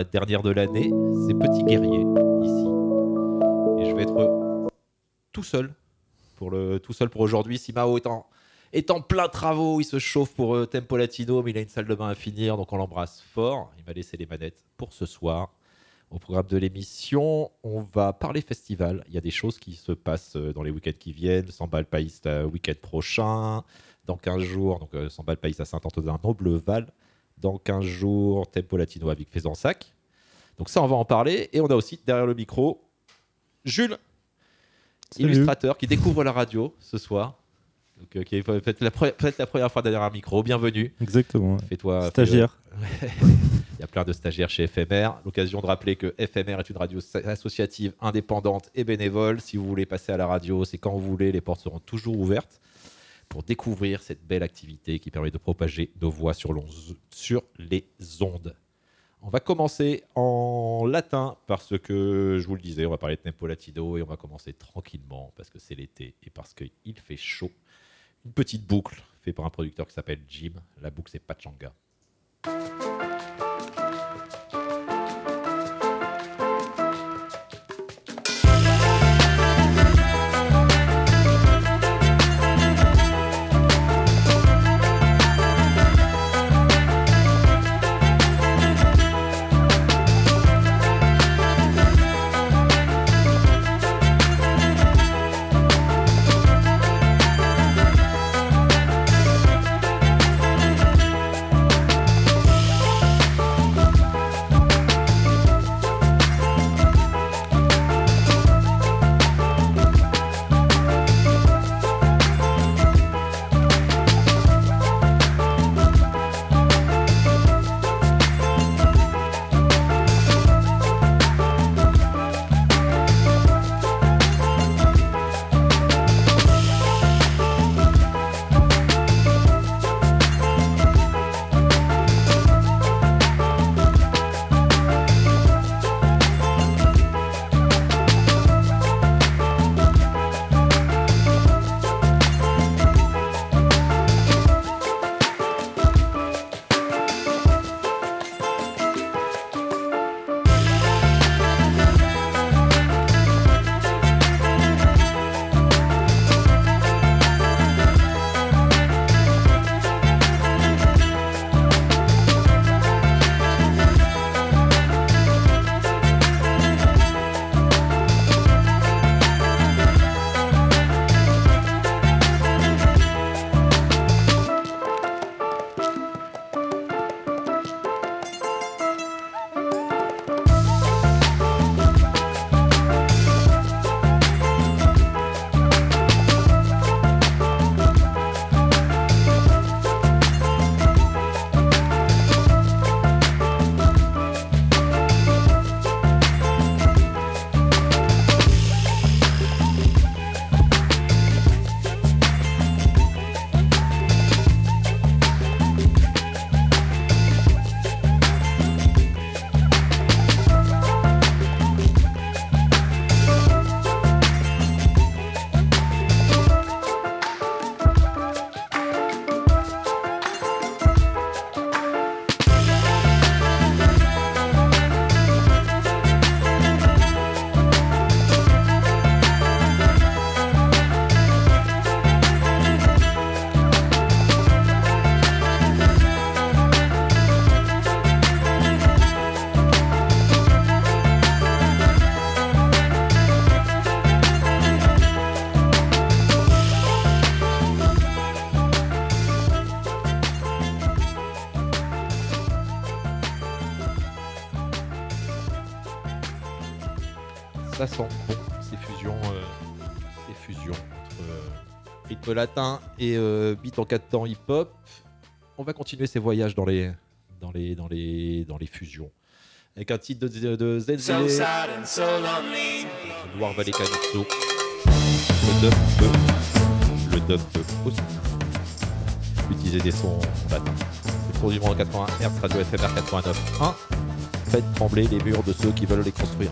la dernière de l'année, c'est Petit Guerrier ici. Et je vais être tout seul pour, le, tout seul pour aujourd'hui. Simao est en, plein travaux, il se chauffe pour euh, Tempo Latino, mais il a une salle de bain à finir, donc on l'embrasse fort. Il m'a laissé les manettes pour ce soir. Au programme de l'émission, on va parler festival. Il y a des choses qui se passent euh, dans les week-ends qui viennent. Samba le Pays, le week-end prochain. Dans 15 jours, donc euh, Samba le Pays à Saint-Antonin, Nobleval. Dans 15 jours, Tempo Latino avec Faisansac. Donc ça, on va en parler. Et on a aussi derrière le micro Jules, Salut. illustrateur, qui découvre la radio ce soir. Donc, euh, qui est peut-être la, pre- peut-être la première fois derrière un micro. Bienvenue. Exactement. Fais-toi. Stagiaire. fais- Il y a plein de stagiaires chez FMR. L'occasion de rappeler que FMR est une radio associative, indépendante et bénévole. Si vous voulez passer à la radio, c'est quand vous voulez. Les portes seront toujours ouvertes pour découvrir cette belle activité qui permet de propager nos voix sur, les ondes. On va commencer en latin parce que, je vous le disais, on va parler de Tempo Latino et on va commencer tranquillement parce que c'est l'été et parce qu'il fait chaud. Une petite boucle faite par un producteur qui s'appelle Jim. La boucle, c'est Pachanga. Euh, latin et euh, beat en 4 temps hip-hop. On va continuer ces voyages dans les, dans les, dans les, dans les fusions. Avec un titre de, de Zenzele, Loire Valley Calypso, le dub le dub aussi. Utiliser des sons latins. Le tour du monde 80 Hz, radio FMR 89.1. Faites trembler les murs de ceux qui veulent les construire.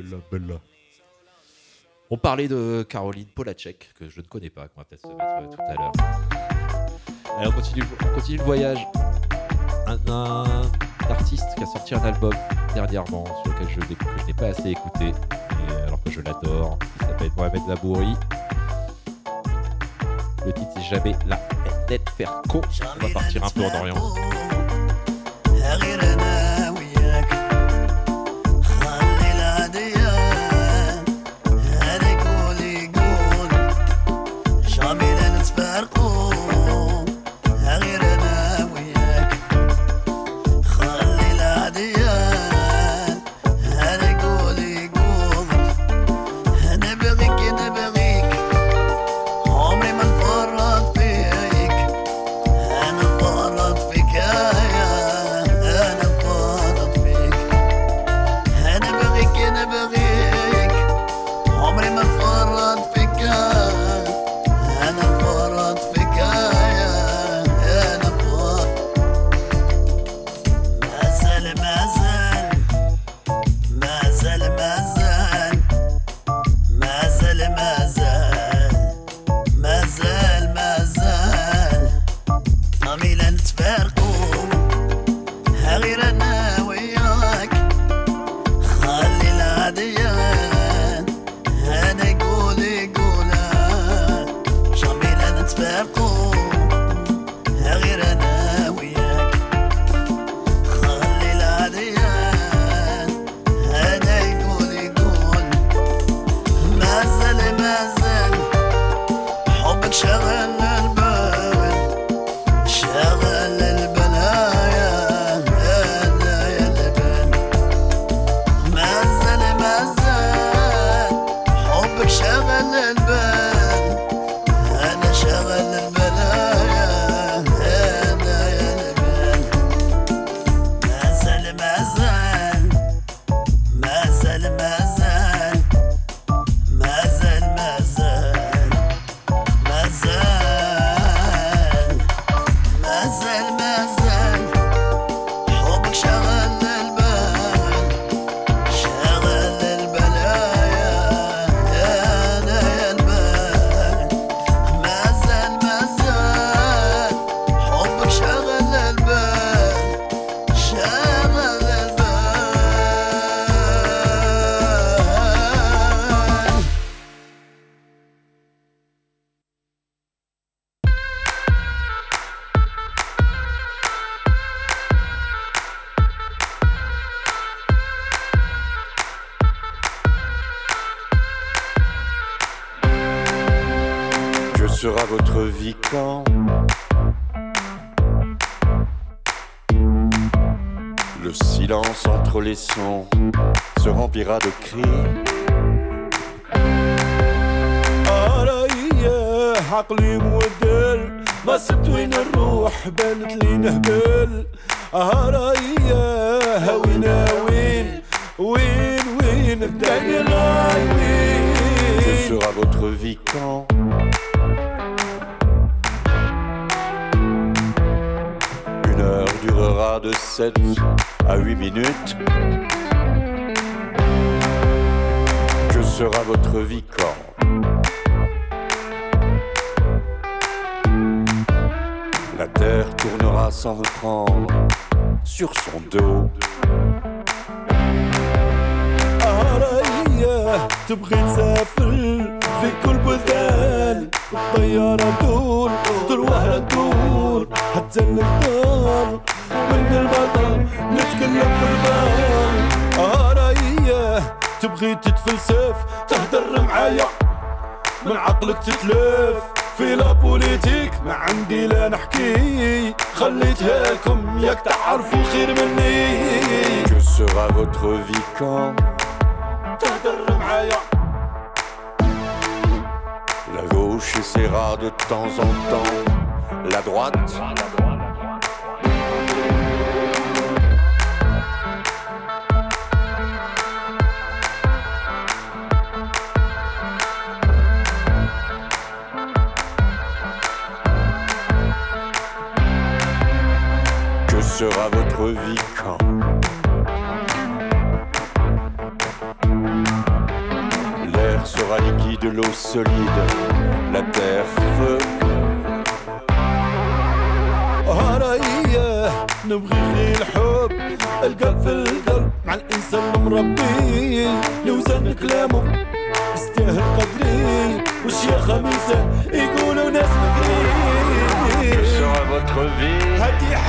Bella, bella. On parlait de Caroline Polacek, que je ne connais pas, qu'on va peut-être se mettre euh, tout à l'heure. Allez, on continue, on continue le voyage. Un, un artiste qui a sorti un album dernièrement, sur lequel je, n'ai- que je n'ai pas assez écouté, et alors que je l'adore. Il s'appelle Mohamed Labouri. Le titre, c'est Jamais la net faire co. On va partir un peu en Orient.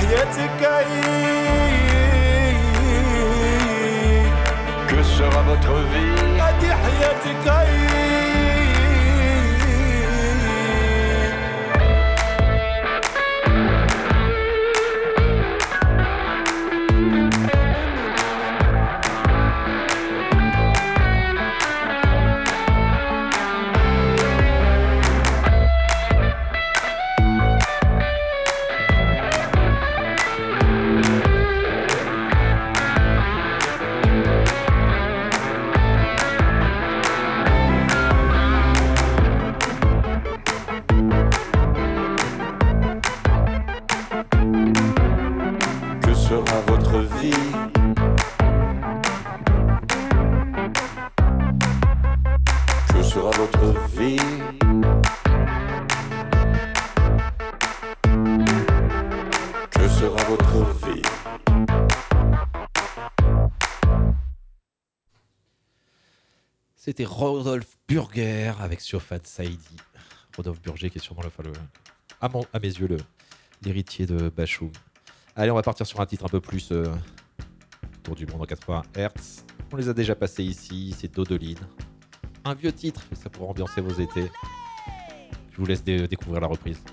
حياتك عيد Que sera votre vie? هدي حياتك عيد Rodolphe Burger avec Siofan Saidi. Rodolphe Burger qui est sûrement le, à, mes yeux l'héritier de Bachung. Allez, on va partir sur un titre un peu plus euh, Tour du monde en 80 Hz. On les a déjà passés ici, c'est Dodoline. Un vieux titre, mais ça pourra ambiancer vos étés. Je vous laisse dé- découvrir la reprise.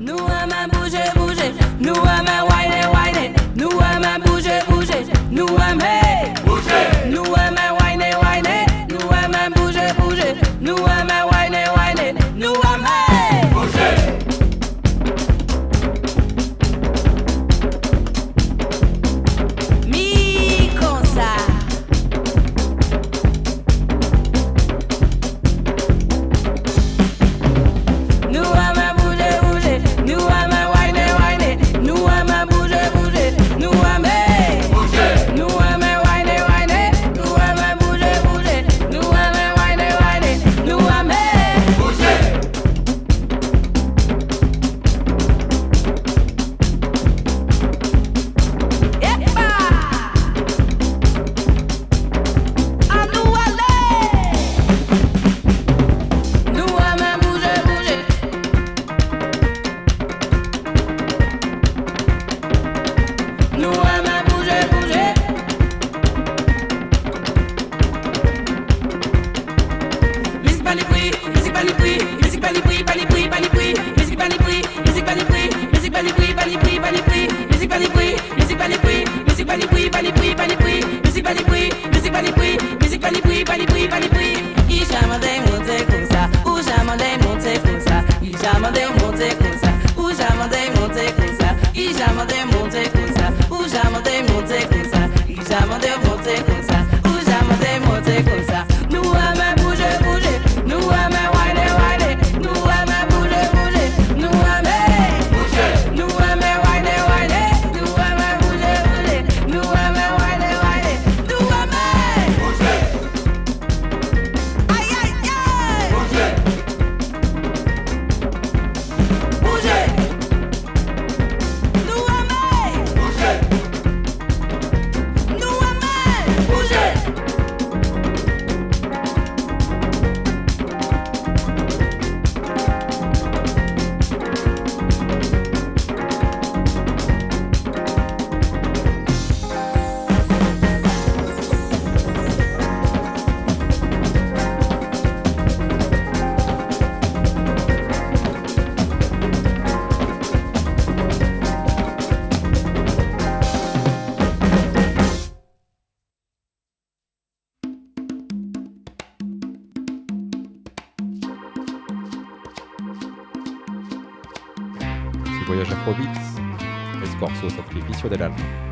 Nous aimons bouger, bouger. Nous aimons whiner, whiner. Nous aimons bouger, bouger. Nous aimons hey. bouger. Nous aimons Sacrificio del Alma. Nous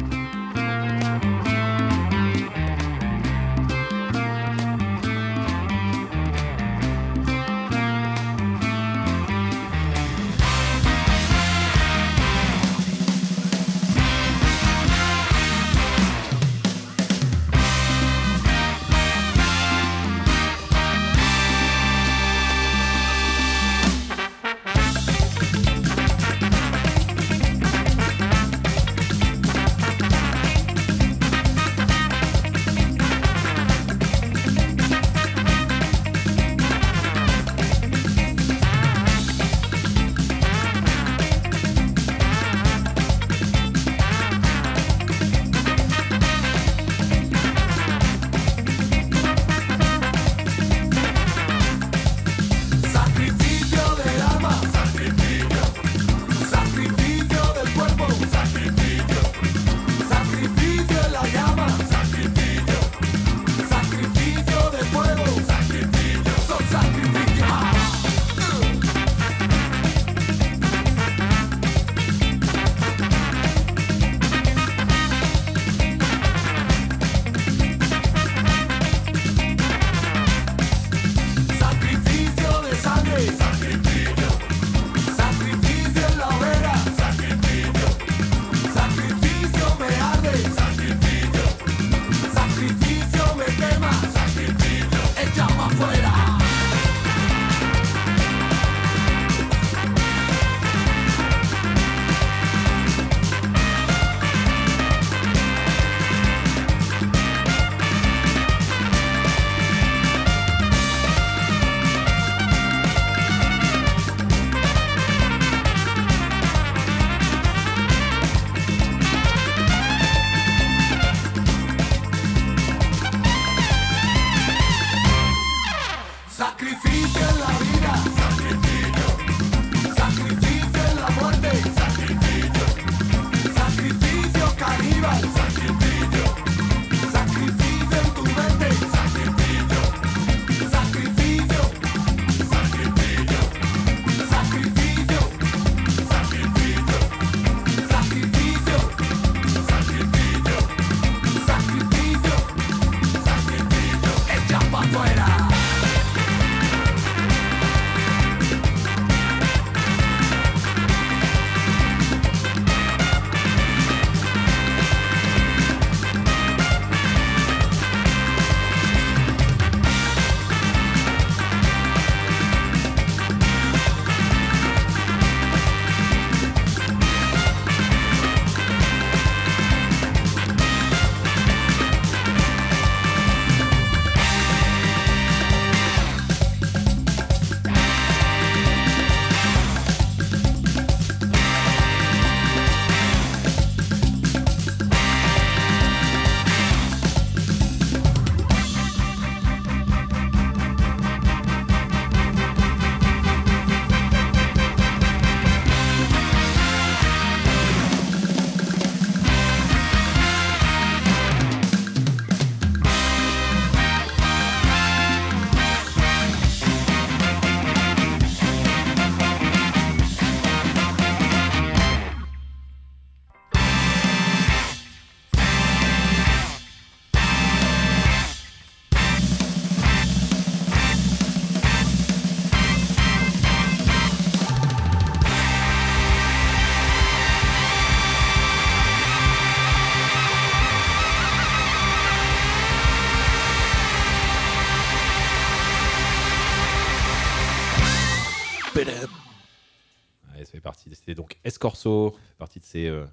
fait partie de ces, euh,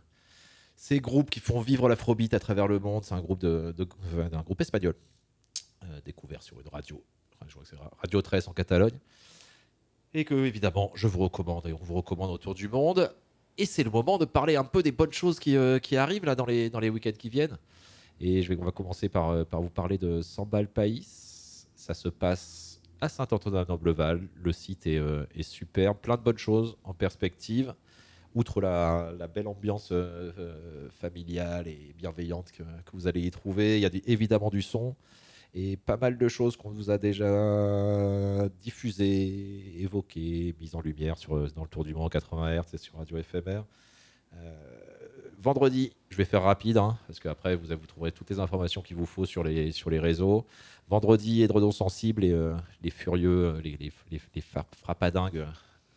ces groupes qui font vivre l'afrobeat à travers le monde. C'est un groupe de, groupe espagnol euh, découvert sur une radio, Radio 13 en Catalogne, et que évidemment je vous recommande et on vous recommande autour du monde. Et c'est le moment de parler un peu des bonnes choses qui, euh, arrivent là dans les, week-ends qui viennent. Et je vais, on va commencer par, vous parler de Sambal Pays. Ça se passe à Saint-Antonin-Nobleval. Le site est, euh, est superbe, plein de bonnes choses en perspective. Outre la, belle ambiance euh, euh, familiale et bienveillante que, vous allez y trouver, il y a évidemment du son et pas mal de choses qu'on vous a déjà diffusées, évoquées, mises en lumière sur, euh, dans le Tour du Monde 80 Hz et sur Radio FMR. Vendredi, je vais faire rapide, hein, parce qu'après, vous, trouverez toutes les informations qu'il vous faut sur les, sur les réseaux. Vendredi, Edredon Sensible et les furieux, les, les, les, frappadingues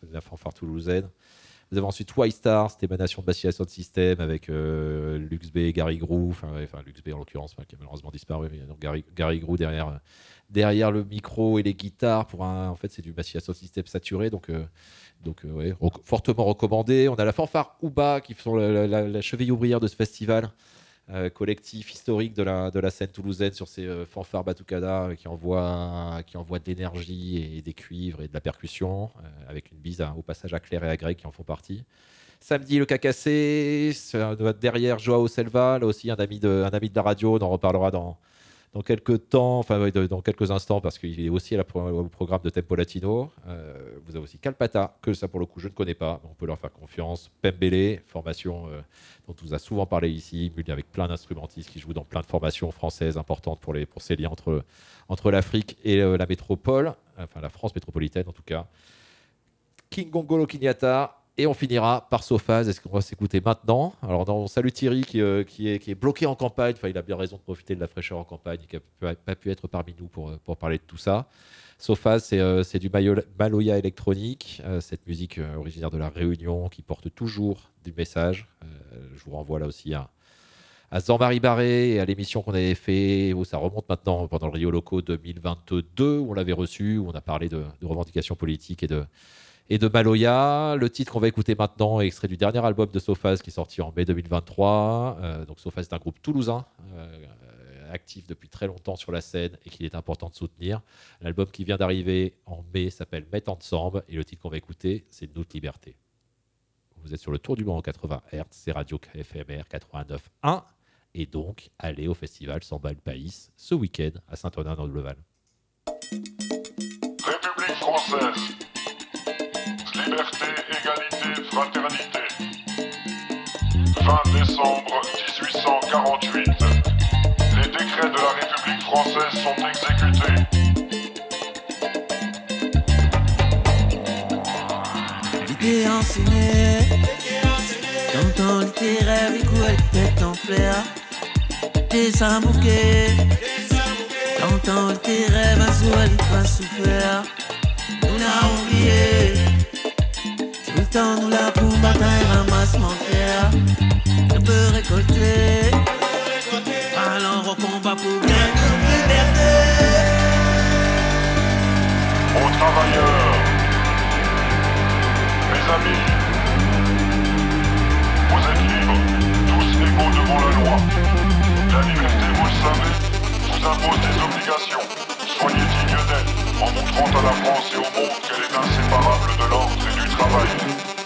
de la fanfare toulousaine. Vous avez ensuite Twice Star, cette émanation de Bastia Sound System avec euh, Lux B Gary Grou, enfin, enfin Lux B en l'occurrence, qui a malheureusement disparu, mais donc Gary, Gary euh, derrière le micro et les guitares. Pour un, en fait, c'est du Bastia Sound System saturé, donc, euh, euh, fortement recommandé. On a la fanfare Ouba qui sont la cheville ouvrière de ce festival. Euh, collectif historique de la, de la scène toulousaine sur ces euh, fanfares Batucada euh, qui envoient qui envoie de l'énergie et des cuivres et de la percussion, avec une bise au passage à Claire et à Greg qui en font partie. Samedi, le Cacassé, derrière Joao Selva, là aussi un ami, de, un ami de la radio, on en reparlera dans, dans quelques temps, enfin dans quelques instants, parce qu'il est aussi à la au programme de Tempo Latino. Euh, vous avez aussi Calpata, que ça pour le coup je ne connais pas, on peut leur faire confiance. Pembele, formation euh, dont on vous a souvent parlé ici, avec plein d'instrumentistes qui jouent dans plein de formations françaises importantes pour, les, pour ces liens entre, entre l'Afrique et euh, la métropole, enfin la France métropolitaine en tout cas. King Gongolo Kinyata. Et on finira par Sophaz. Est-ce qu'on va s'écouter maintenant? Alors, on salue Thierry qui, euh, qui, est, bloqué en campagne. Enfin, il a bien raison de profiter de la fraîcheur en campagne, qui n'a pas pu être parmi nous pour, euh, parler de tout ça. Sophaz, c'est euh, c'est du Maloya électronique, cette musique originaire de la Réunion qui porte toujours du message. Euh, je vous renvoie là aussi à, à Jean-Marie Barré et à l'émission qu'on avait fait, où ça remonte maintenant pendant le Rio Loco 2022, où on l'avait reçu, où on a parlé de revendications politiques et de, et de Maloya. Le titre qu'on va écouter maintenant est extrait du dernier album de Sophaz qui est sorti en mai 2023. Euh, donc Sophaz est un groupe toulousain, euh, actif depuis très longtemps sur la scène et qu'il est important de soutenir. L'album qui vient d'arriver en mai s'appelle Mettre ensemble et le titre qu'on va écouter c'est Notre Liberté. Vous êtes sur le tour du monde en 80 Hz, c'est Radio FMR 89.1 et donc allez au festival Samba le Pays ce week-end à Saint-Onin dans le Val. République française. 20 décembre 1848. Les décrets de la République française sont exécutés. L'idée enseignée, dans ton littéraire, les couettes tête en flair. Des ambouquets, dans ton littéraire, ma soie, pas souffert. Nous l'avons oublié, tout le temps nous la pour bataille, ramassement terre. Récolter, allons au combat pour gagner liberté. Aux travailleurs, mes amis, vous êtes libres, tous égaux devant la loi. La liberté, vous le savez, vous impose des obligations. Soyez dignes d'elle, en montrant à la France et au monde qu'elle est inséparable de l'ordre et du travail.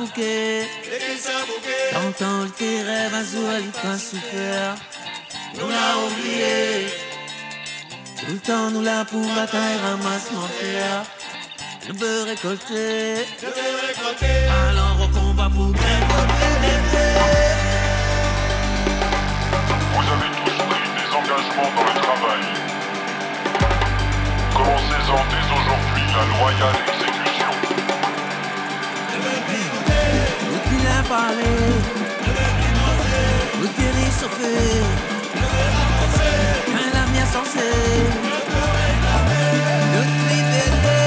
Bouquet. T'entends tes rêves à Zoal, pas souffert. Nous l'a oublié. Tout le temps, nous l'a pour bataille, ramasse mon frère. Le beurre récolté. Alors au combat pour récolter. Vous avez tous pris des engagements dans le travail. Commencez-en dès aujourd'hui la loyale exécution. Parlé. Nous qui réchauffé. Quand la mienne censée. Notre liberté.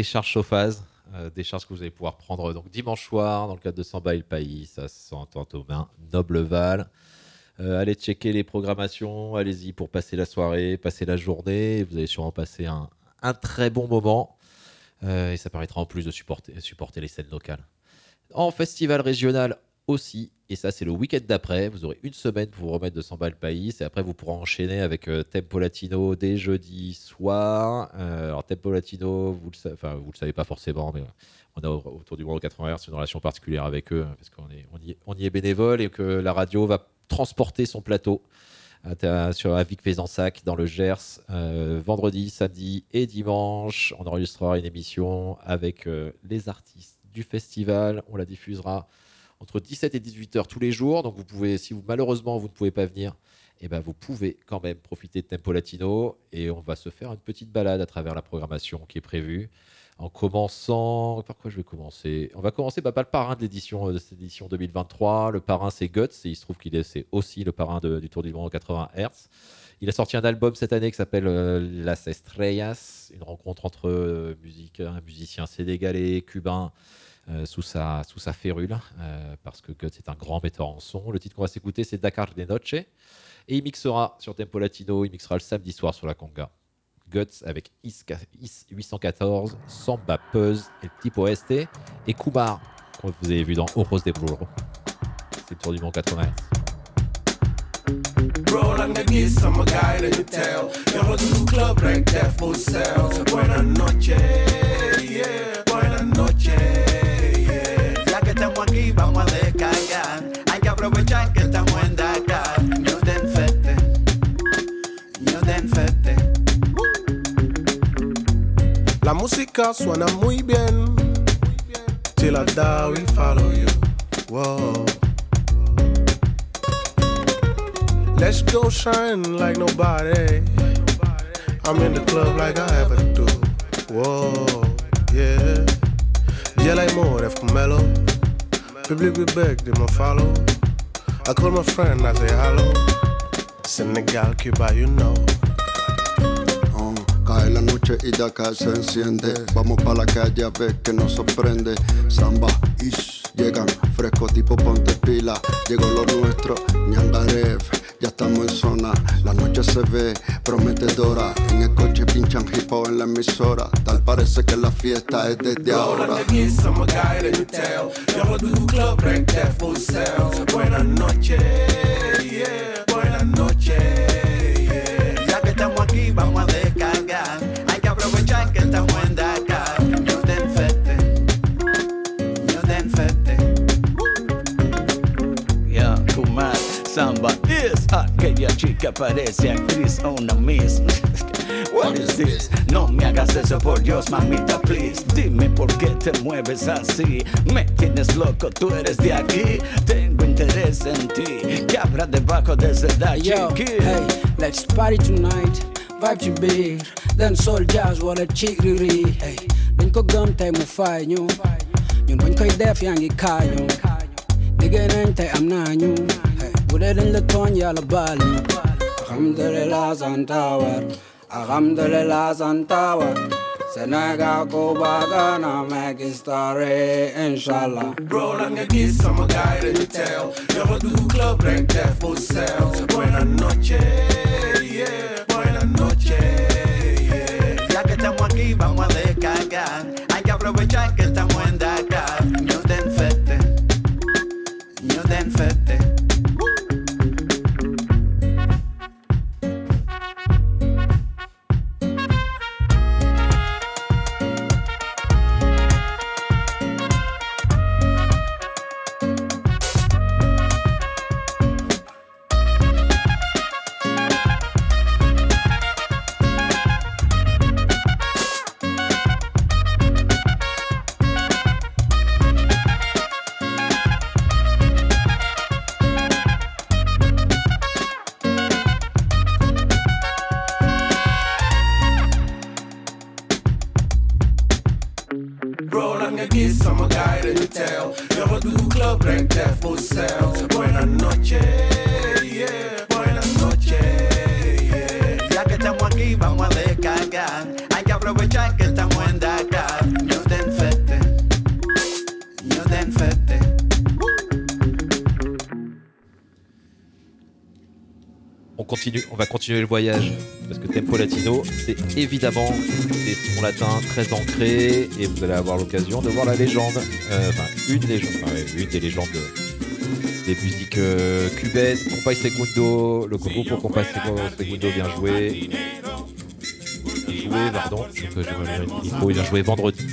Décharge chauffage. euh, décharge que vous allez pouvoir prendre donc dimanche soir dans le cadre de Samba et le Pays. Ça se sent aux mains. Nobleval. Euh, allez checker les programmations. Allez-y pour passer la soirée, passer la journée. Vous allez sûrement passer un, un très bon moment. Euh, et ça permettra en plus de supporter, supporter les scènes locales. En festival régional aussi, et ça c'est le week-end d'après, vous aurez une semaine pour vous remettre de 100 balles pays, et après vous pourrez enchaîner avec euh, Tempo Latino dès jeudi soir. Euh, alors Tempo Latino, vous le, le savez pas forcément, mais euh, on a au- autour du monde au 80 Hz une relation particulière avec eux, hein, parce qu'on y, est- bénévole et que la radio va transporter son plateau à ta- sur à Vic-Fezensac dans le Gers euh, vendredi, samedi et dimanche. On enregistrera une émission avec euh, les artistes du festival. On la diffusera entre 17 et 18 heures tous les jours. Donc vous pouvez, si vous malheureusement vous ne pouvez pas venir, eh ben vous pouvez quand même profiter de Tempo Latino et on va se faire une petite balade à travers la programmation qui est prévue. En commençant, par quoi je vais commencer? On va commencer bah, par le parrain de l'édition euh, de cette édition 2023. Le parrain c'est Guts et il se trouve qu'il est aussi le parrain du Tour du Monde en 80 Hz. Il a sorti un album cette année qui s'appelle euh, Las Estrellas, une rencontre entre euh, musique, un musicien sénégalais, cubain, euh, sous, sa, férule, euh, parce que Guts est un grand metteur en son. Le titre qu'on va s'écouter, c'est Dakar de Noche. Et il mixera sur Tempo Latino, il mixera le samedi soir sur la conga. Guts avec Is, Is 814, Samba Puzz et le type OST, et Kumar, que vous avez vu dans Oros de Bruro. C'est le tour du monde 80. Roll on the I'm a guy you tell. Club like. Buenas noches, yeah. Buenas noches, vamos a descargar. Hay que aprovechar que estamos en Dakar. New Den Fete, New Den Fete. La música suena muy bien. Till I die, we follow you. Whoa. Let's go shine like nobody. I'm in the club like I ever do. Whoa, yeah. Yeah, like more, F. Mellow. Public we beg, they must follow. I call my friend, I say hello. Senegal, Cuba, you know. Oh, Cae la noche y de acá se enciende. Vamos pa' la calle a ver que nos sorprende. Samba, ish, llegan fresco tipo ponte pila. Llegó lo nuestro, ñandarev. Ya estamos en zona, se ve prometedora. En el coche pinchan hip hop en la emisora. Tal parece que la fiesta es desde ahora. Roll the geese, I'm chica parece actriz o una miss. What is this? No me hagas eso por Dios, mamita, please. Dime por qué te mueves así. Me tienes loco, tú eres de aquí. Tengo interés en ti. ¿Qué habrá debajo de ese Yo, hey, let's party tonight. Vibe to be. Then soul jazz wala chick riri. Hey, dañ ko gëm tey mu fay ñu. Ñun bañ koy def. Liggéey nañ tey am ñu. ودين لتون يا لبالي الحمد لله سانتاور الحمد لله سانتاور Senegal, Cuba, Ghana, make history, inshallah. Bro, I'm gonna get some guy in the tail. Never do club like that for sale. Buena noche, yeah. Le voyage. Parce que Tempo Latino, c'est évidemment des sons latins très ancrés et vous allez avoir l'occasion de voir la légende, euh, enfin une légende, une des légendes de- des musiques euh, cubaines, Compay Segundo, le groupe pour Compay Segundo vient jouer, jouer, pardon, donc, euh, je micro, il vient jouer vendredi.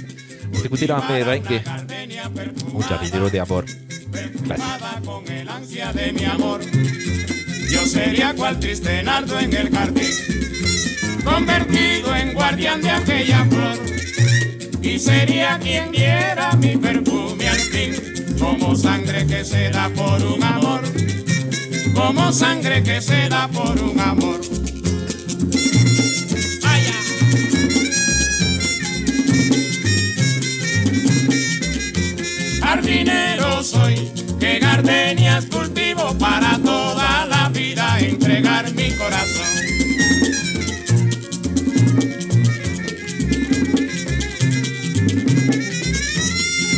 On écouter la merengue, un jardinero de amor. Yo sería cual triste nardo en el jardín, convertido en guardián de aquella flor. Y sería quien diera mi perfume al fin, como sangre que se da por un amor, como sangre que se da por un amor. Jardinero soy, que gardenias cultivo para toda la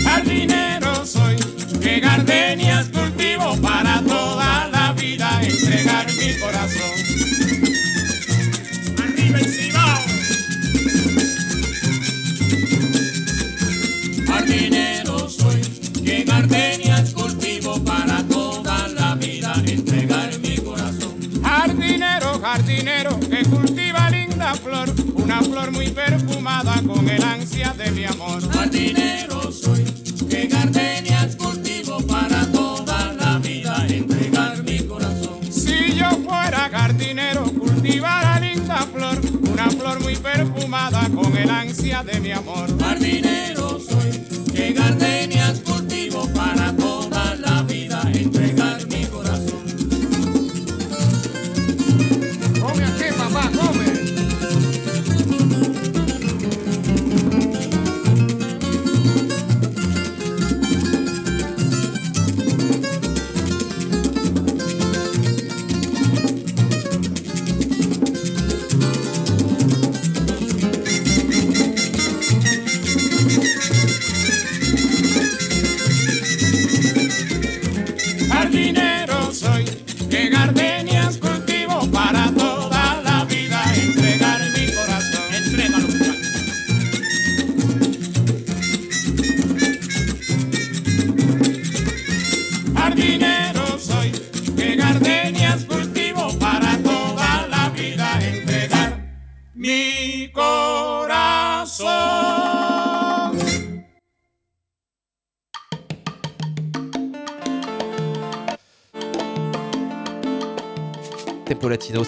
Jardinero soy, que gardenias cultivo el ansia de mi amor. Jardinero soy, que gardenias cultivo para toda la vida entregar mi corazón. Si yo fuera jardinero, cultivara linda flor, una flor muy perfumada con el ansia de mi amor. Jardinero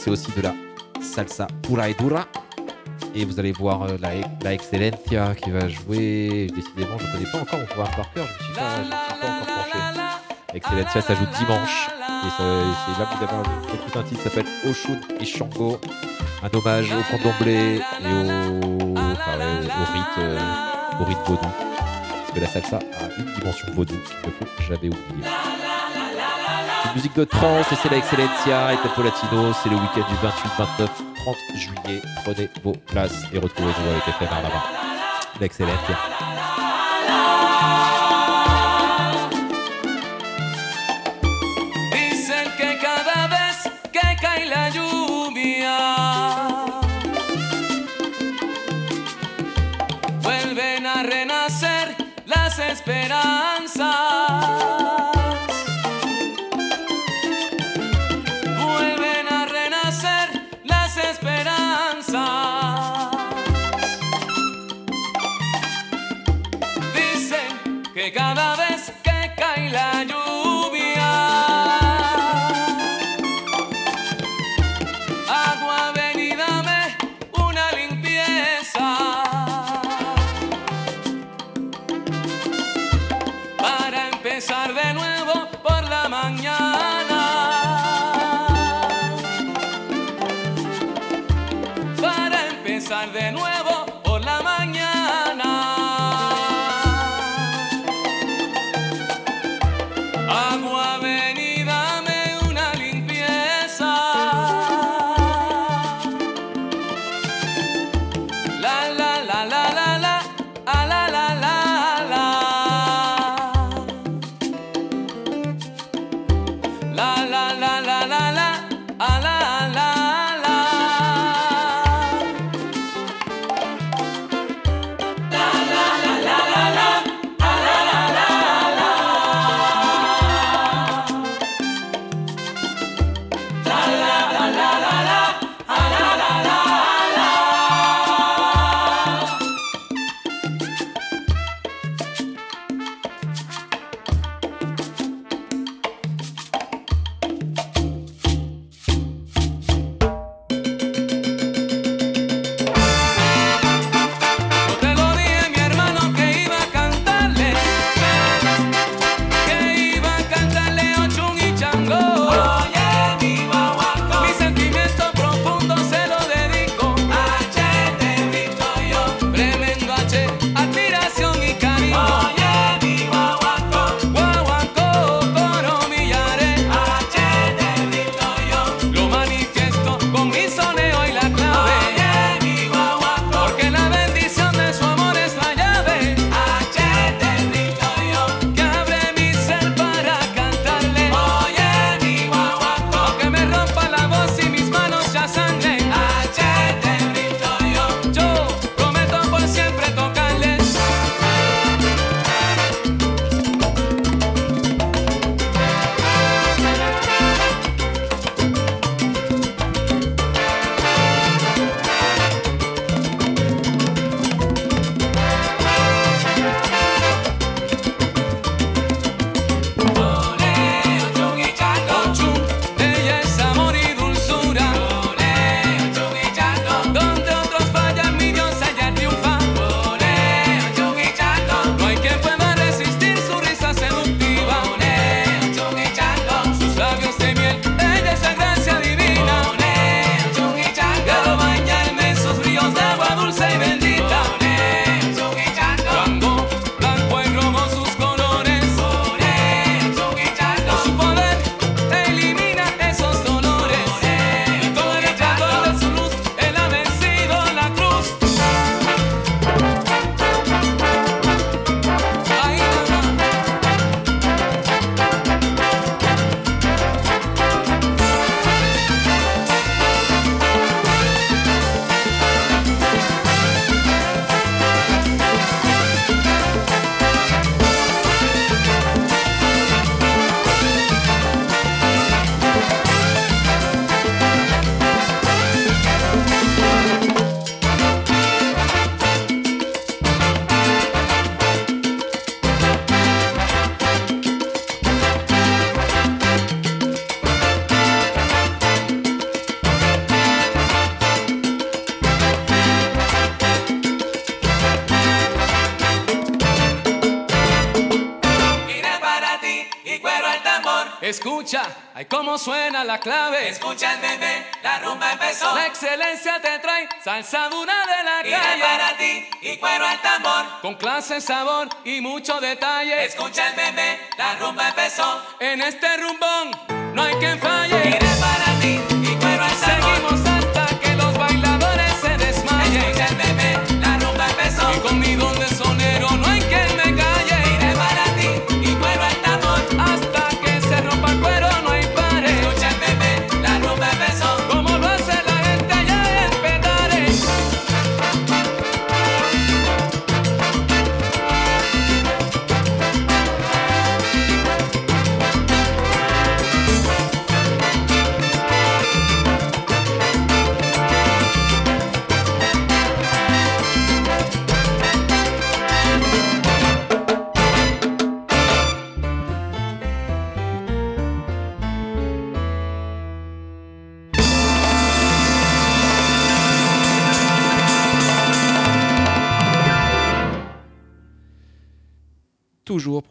c'est aussi de la salsa pura et dura. Et vous allez voir euh, la, la qui va jouer. Décidément, je ne connais pas encore mon programme par cœur. Je me suis pas, pas encore penché. Excellencia, ça joue dimanche. Et c'est là que vous avez écouté un titre qui s'appelle Oshun et Shango. Un hommage au candomblé et au, au rite, euh, au rite vaudou. Parce que la salsa a une dimension vaudou qu'il ne faut jamais oublier. Musique de trance et c'est la Excellencia et Tempo Latino. C'est le week-end du 28, 29, 30 juillet. Prenez vos places et retrouvez-nous avec FMR là-bas. La. La clave. Escucha el bebé, la rumba empezó. La excelencia te trae salsa dura de la Iré calle. para ti y cuero al tambor. Con clase, sabor y mucho detalle. Escucha el bebé, la rumba empezó. En este rumbón no hay quien falle. Iré para ti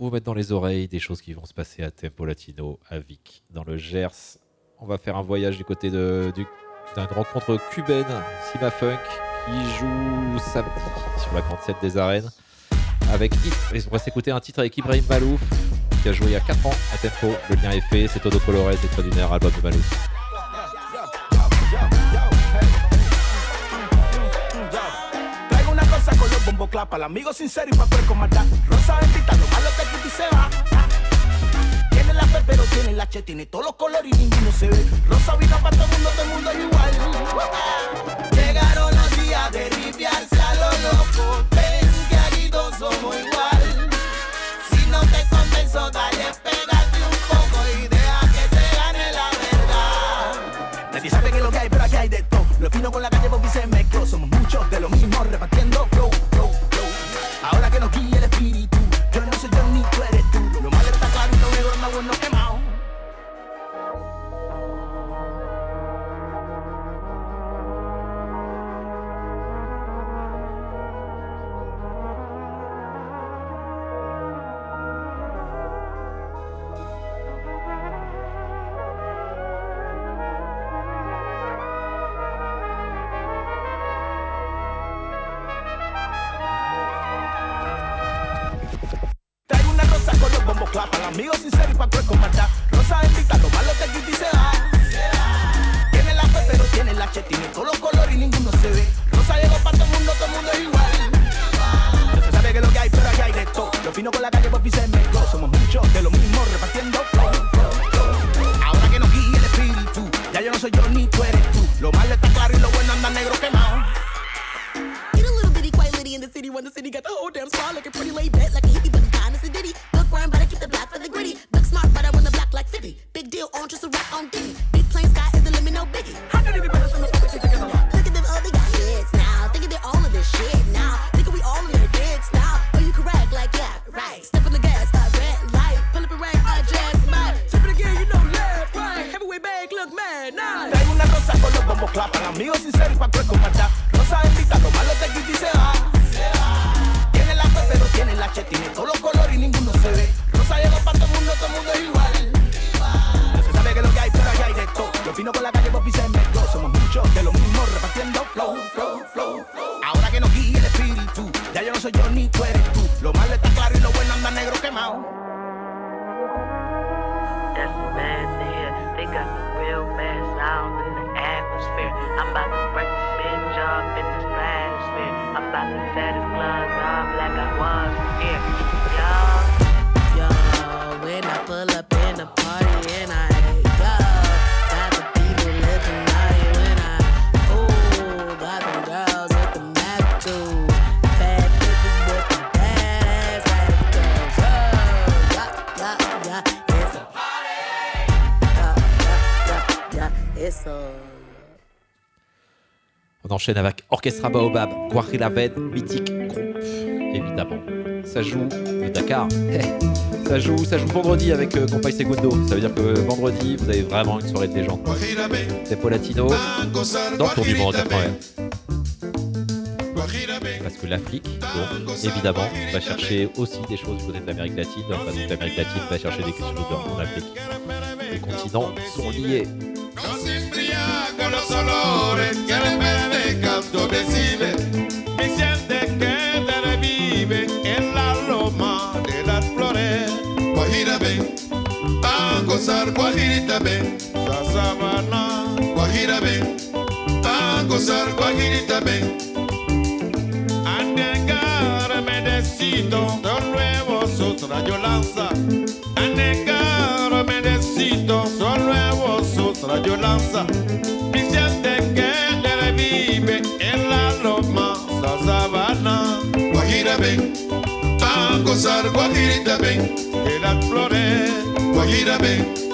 vous mettre dans les oreilles des choses qui vont se passer à Tempo Latino, à Vic, dans le Gers. On va faire un voyage du côté de- du- d'une rencontre cubaine, Sima Funk, qui joue samedi sur la 47 des arènes. Avec, on va s'écouter un titre avec Ibrahim Malouf, qui a joué il y a 4 ans à Tempo. Le lien est fait, c'est Todo Colores, c'est très lunaire, album de Malouf. Con bombo clap al amigo sincero y pa' puerco matar. Rosa bendita, lo malo que aquí se va. Tiene la fe, pero tiene la che, tiene todos los colores y ninguno se ve. Rosa vino para todo el mundo, todo el mundo es igual. Llegaron los días de ripiarse a lo loco. Ven que aquí todos somos igual. Si no te convenzo, dale, pégate un poco y deja que te gane la verdad. Nadie sabe qué es lo que hay, pero aquí hay de todo. Lo fino con la calle Bobby se mezcló. Somos muchos de lo mismo, repartiendo enchaîne avec Orchestra Baobab, Guarilaved, Mythique Groupe, évidemment. Ça joue de Dakar. ça joue, ça joue vendredi avec euh, Compay Segundo. Ça veut dire que vendredi, vous avez vraiment une soirée de légende. C'est Latino dans le tour du monde parce que l'Afrique, évidemment, va chercher aussi des choses du côté de l'Amérique latine, enfin, toute l'Amérique latine va chercher des questions de l'Afrique. Les continents sont liés. mar guajirita be sabana. Guajira be a gozar guajirita be anegar merecido don nuevo sus rayo lanza. Anegar merecido son nuevo sus rayo lanza. Vicente que le vive en la loma la sabana. Guajira be gozar Guajirita ven, que las flores Guajira ven,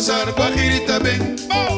gozar, guajirita, ven.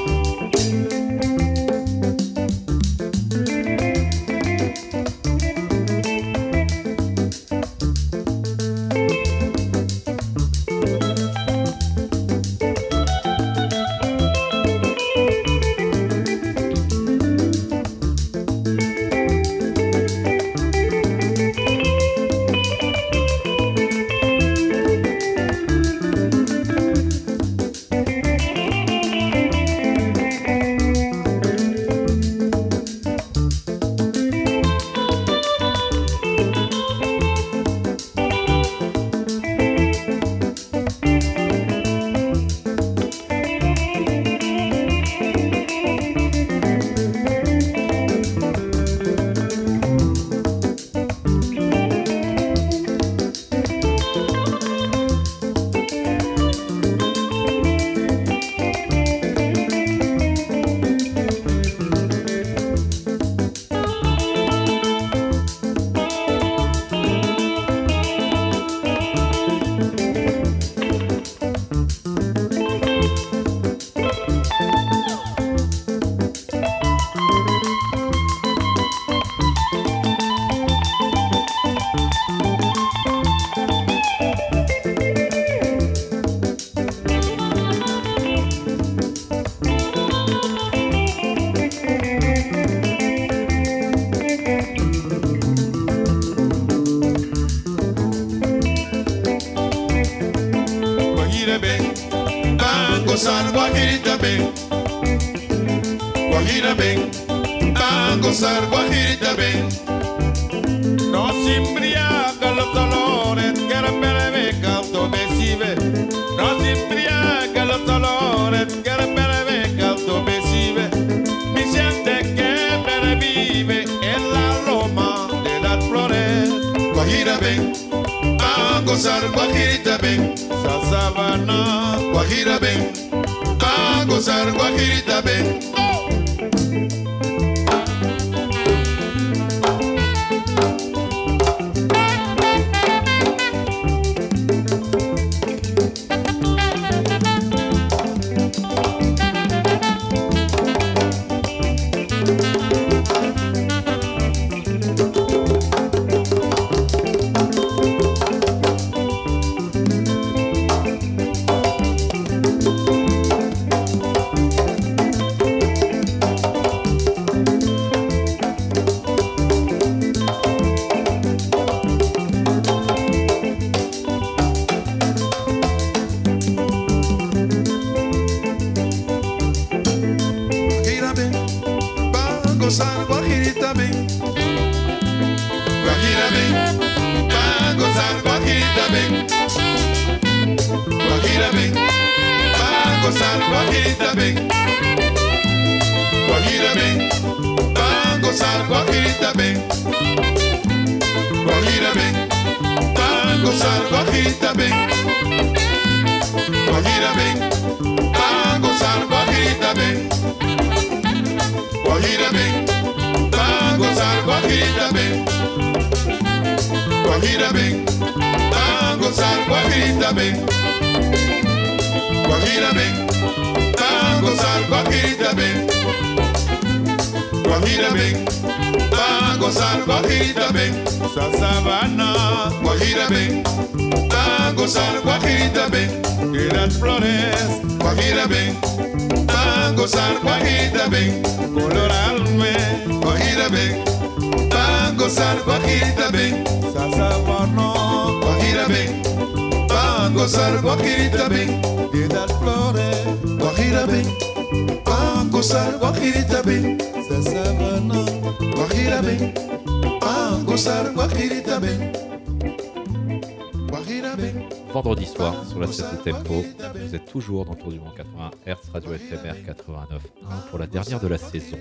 De la saison.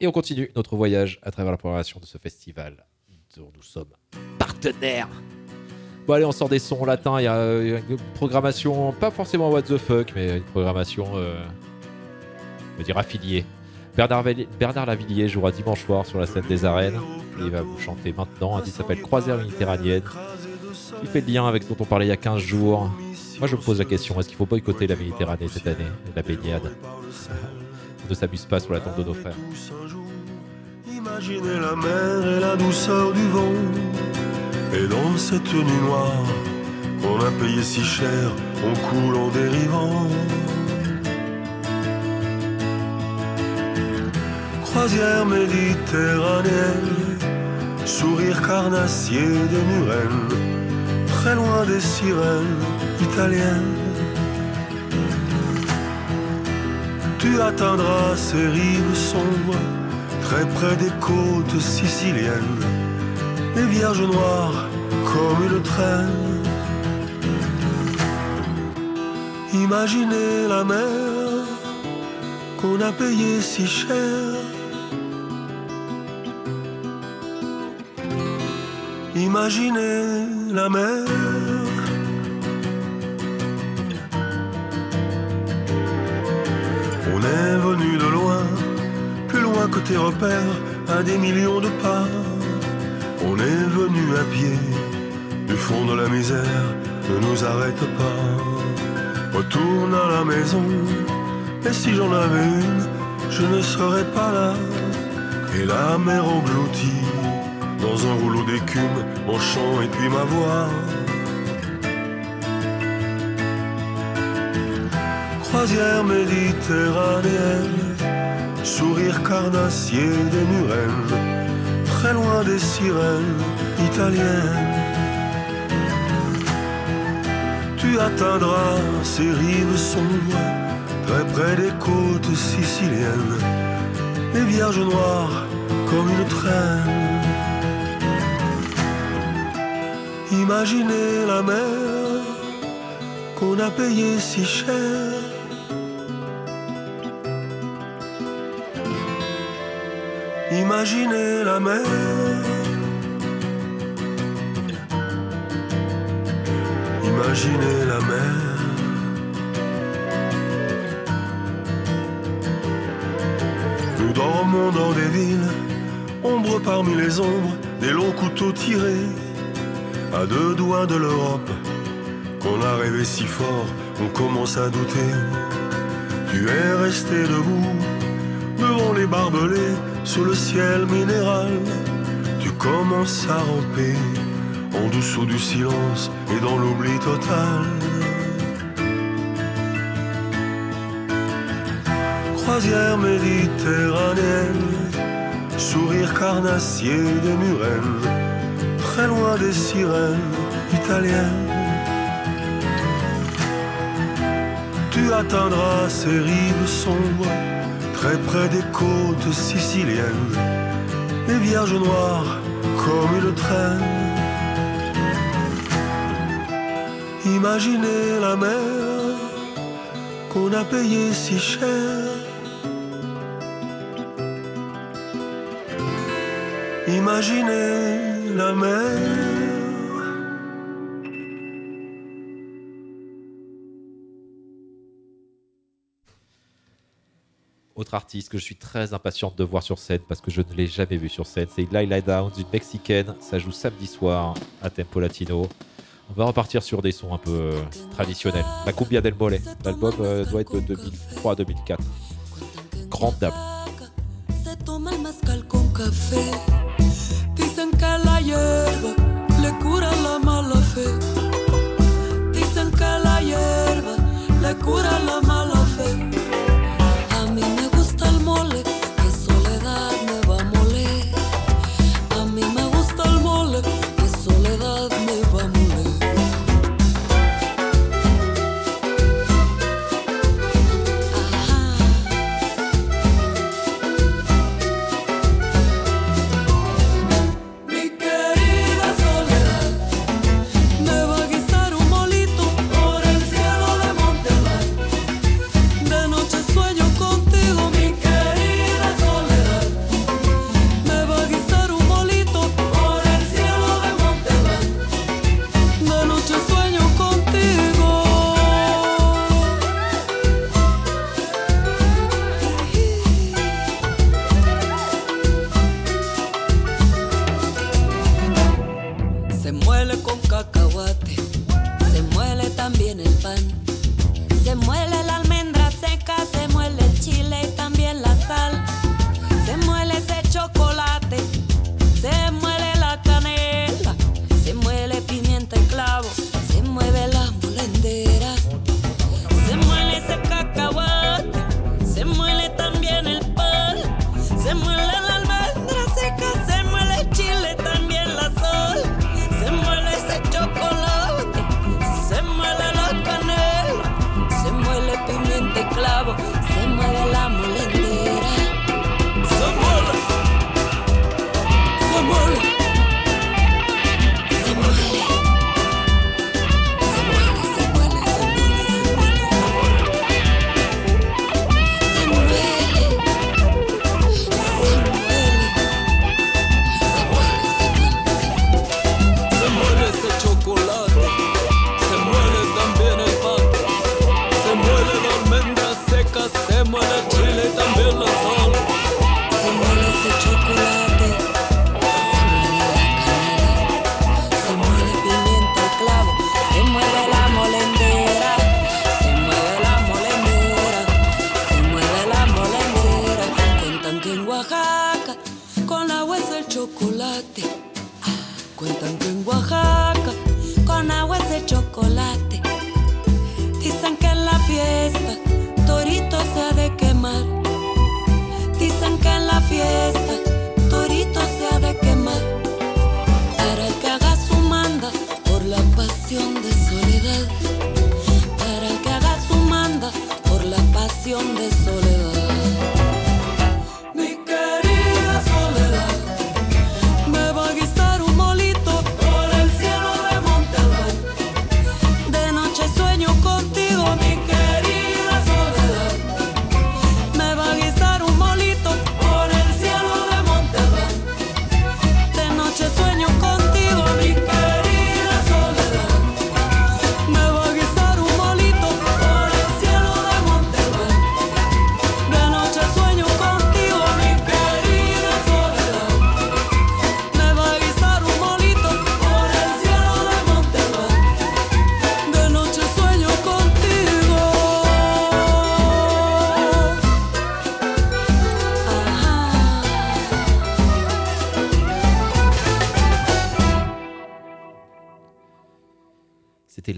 Et on continue notre voyage à travers la programmation de ce festival dont nous sommes partenaires. Bon allez, on sort des sons latins, il y a euh, une programmation, pas forcément what the fuck, mais une programmation, euh, on va dire affiliée. Bernard, Bernard Lavillier jouera dimanche soir sur la scène des arènes. Il va vous chanter maintenant un titre s'appelle Croisière méditerranéenne. Il fait le lien avec ce dont on parlait il y a 15 jours. Moi, je me pose la question est-ce qu'il faut boycotter la Méditerranée cette année La baignade? Ne s'amuse pas sur la tombe de nos frères. Imaginez la mer et la douceur du vent. Et dans cette nuit noire qu'on a payé si cher, on coule en dérivant. Croisière méditerranéenne, sourire carnassier des murennes, très loin des sirènes italiennes. Tu atteindras ces rives sombres très près des côtes siciliennes, les vierges noires comme une traîne. Imaginez la mer qu'on a payée si cher. Imaginez la mer. Venu de loin, plus loin que tes repères, à des millions de pas. On est venu à pied, du fond de la misère, ne nous arrête pas. Retourne à la maison, et si j'en avais une, je ne serais pas là. Et la mer engloutie, dans un rouleau d'écume, mon chant et puis ma voix. Croisière méditerranéenne, sourire carnassier des murennes, très loin des sirènes italiennes. Tu atteindras ces rives sombres, très près des côtes siciliennes, les vierges noires comme une traîne. Imaginez la mer qu'on a payée si cher. Imaginez la mer. Imaginez la mer. Nous dormons dans des villes, ombre parmi les ombres, des longs couteaux tirés, à deux doigts de l'Europe. Qu'on a rêvé si fort, on commence à douter. Tu es resté debout, devant les barbelés, sous le ciel minéral. Tu commences à ramper, en dessous du silence et dans l'oubli total. Croisière méditerranéenne, sourire carnassier des murennes, très loin des sirènes italiennes. Tu atteindras ces rives sombres, très près des côtes siciliennes, les vierges noires comme une traîne. Imaginez la mer qu'on a payée si cher. Imaginez la mer. Artiste que je suis très impatiente de voir sur scène parce que je ne l'ai jamais vu sur scène, c'est Laila Downs, une mexicaine. Ça joue samedi soir à Tempo Latino. On va repartir sur des sons un peu euh, traditionnels. La Cumbia del Mole. L'album euh, doit être de 2003-2004. Grande dame. La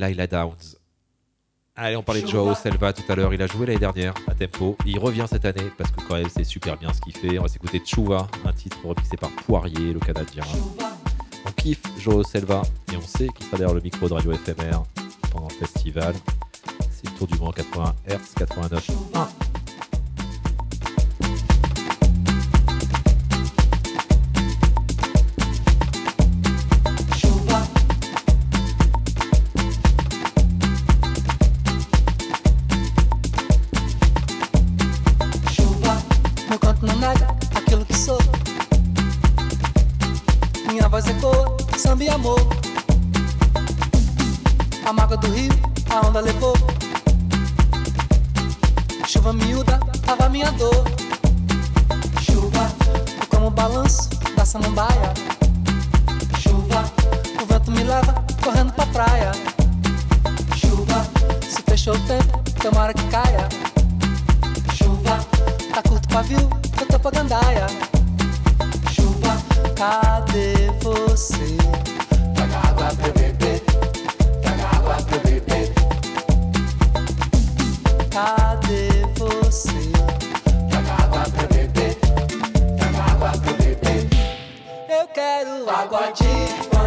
Laila Downs. Allez, on parlait de Joao Selva tout à l'heure. Il a joué l'année dernière à Tempo. Il revient cette année parce que quand même, c'est super bien ce qu'il fait. On va s'écouter Chouva, un titre remixé par Poirier, le Canadien. On kiffe Joao Selva et on sait qu'il sera derrière le micro de Radio FMR pendant le festival. C'est le tour du monde 80 Hz, 89 samba e amor. A mágoa do rio, a onda levou. Chuva miúda, tava minha dor. Chuva, como o balanço da samambaia. Chuva, o vento me leva correndo pra praia. Chuva, se fechou o tempo, tem uma hora que caia. Chuva, tá curto pavio, eu tô pra gandaia. Cadê você? Traga água pra eu beber. Traga água pra eu beber. Cadê você? Traga água pra eu beber. Traga água pra eu beber. Eu quero água de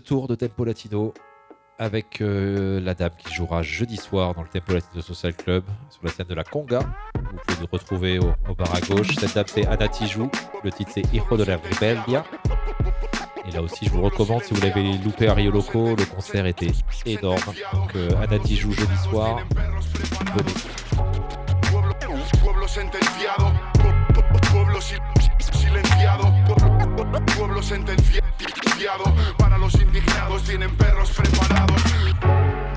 tour de Tempo Latino avec euh, la dame qui jouera jeudi soir dans le Tempo Latino Social Club sur la scène de la Conga. Vous pouvez nous retrouver au, bar à gauche. Cette dame c'est Anna Tijou. Le titre c'est Hijo de la Rebellia. Et là aussi, je vous recommande si vous l'avez loupé à Rio Loco. Le concert était énorme. Donc euh, Anna jeudi soir.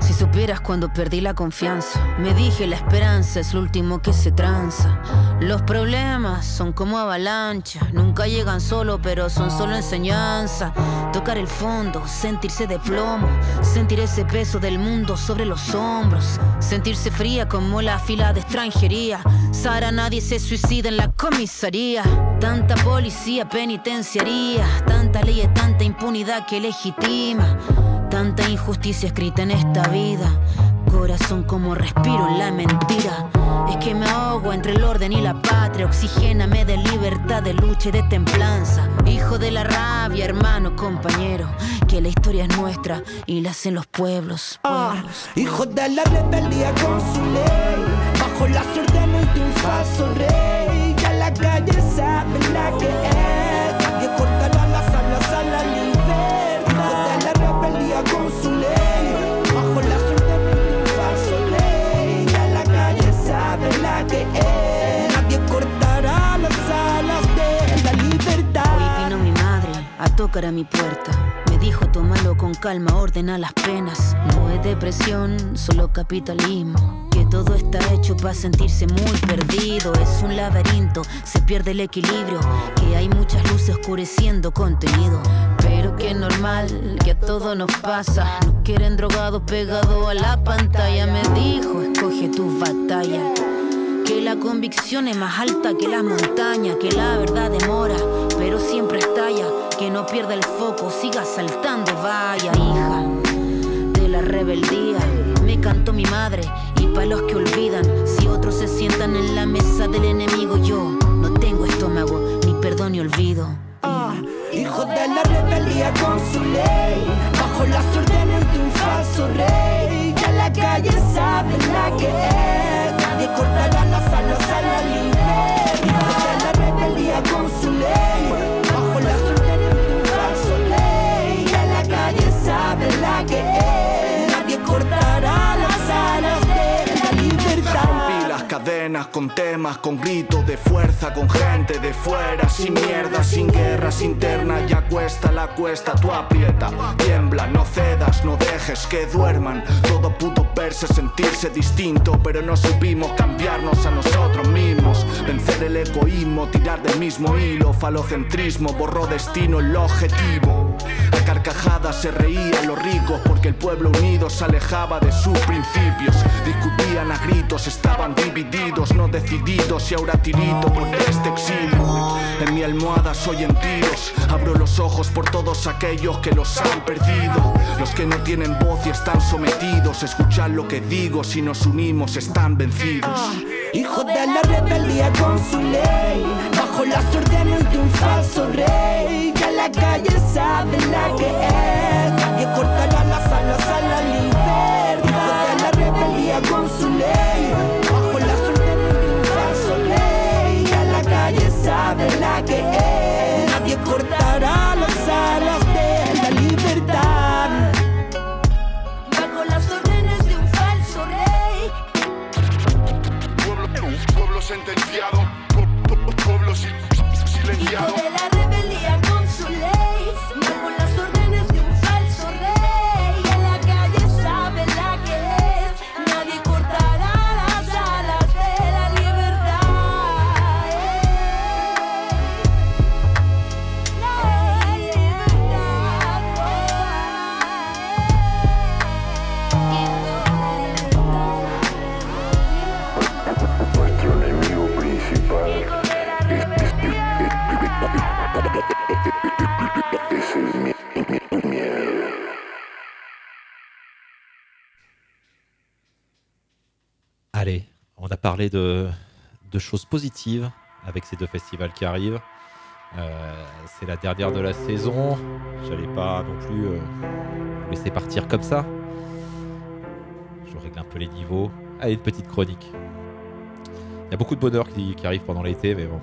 Si supieras cuando perdí la confianza, me dije la esperanza es lo último que se tranza. Los problemas son como avalanchas, nunca llegan solo, pero son solo enseñanza. Tocar el fondo, sentirse de plomo, sentir ese peso del mundo sobre los hombros, sentirse fría como la fila de extranjería. Sara, nadie se suicida en la comisaría. Tanta policía penitenciaría, tanta ley y tanta impunidad que legitima. Tanta injusticia escrita en esta vida. Corazón como respiro en la mentira. Es que me ahogo entre el orden y la patria. Oxigéname de libertad, de lucha y de templanza. Hijo de la rabia, hermano, compañero. Que la historia es nuestra y la hacen los pueblos. pueblos. Hijo de la rebeldía con su ley, bajo las órdenes de un falso rey. Ya la calle sabe la que es, nadie cortará las alas a la libertad. De la rebeldía con su ley, bajo las órdenes de un falso rey. Ya la calle sabe la que es, nadie cortará las alas de la libertad. Hoy vino mi madre a tocar a mi puerta. Dijo, tómalo con calma, ordena las penas. No es depresión, solo capitalismo. Todo está hecho para sentirse muy perdido. Es un laberinto, se pierde el equilibrio. Que hay muchas luces oscureciendo contenido. Pero que normal, que a todo nos pasa. Nos quieren drogados pegados a la pantalla. Me dijo, escoge tus batallas. Que la convicción es más alta que las montañas, que la verdad demora, pero siempre estalla. Que no pierda el foco, siga saltando, vaya hija de la rebeldía. Me cantó mi madre, y para los que olvidan, si otros se sientan en la mesa del enemigo, yo no tengo estómago, ni perdón ni olvido. Hijo de la rebeldía con su ley, bajo las órdenes de un falso rey. Ya la calle sabe la que es, nadie cortará las alas a la libertad. Hijo de la rebeldía con su ley, con temas, con gritos de fuerza, con gente de fuera, sin mierda, sin guerras internas, ya cuesta la cuesta, tú aprieta, tiembla, no cedas, no dejes que duerman. Todo pudo verse, sentirse distinto, pero no supimos cambiarnos a nosotros mismos, vencer el egoísmo, tirar del mismo hilo, falocentrismo, borró destino el objetivo. A carcajadas se reían los ricos porque el pueblo unido se alejaba de sus principios. Discutían a gritos, estaban divididos, no decididos y ahora tirito por este exilio. En mi almohada soy en tiros, abro los ojos por todos aquellos que los han perdido. Los que no tienen voz y están sometidos, escuchad lo que digo, si nos unimos están vencidos. Hijo de la rebeldía con su ley, bajo las órdenes de un falso rey. Ya la calle sabe la que es, nadie cortará las alas a la libertad. Hijo de la rebeldía con su ley, bajo las órdenes de un falso rey. Ya la calle sabe la que es, nadie cortará sentenciado, pueblo silenciado. Parlé de, choses positives avec ces deux festivals qui arrivent. Euh, c'est la dernière de la saison. J'allais pas non plus euh, vous laisser partir comme ça. Je règle un peu les niveaux. Allez, une petite chronique. Il y a beaucoup de bonheur qui, arrive pendant l'été, mais bon.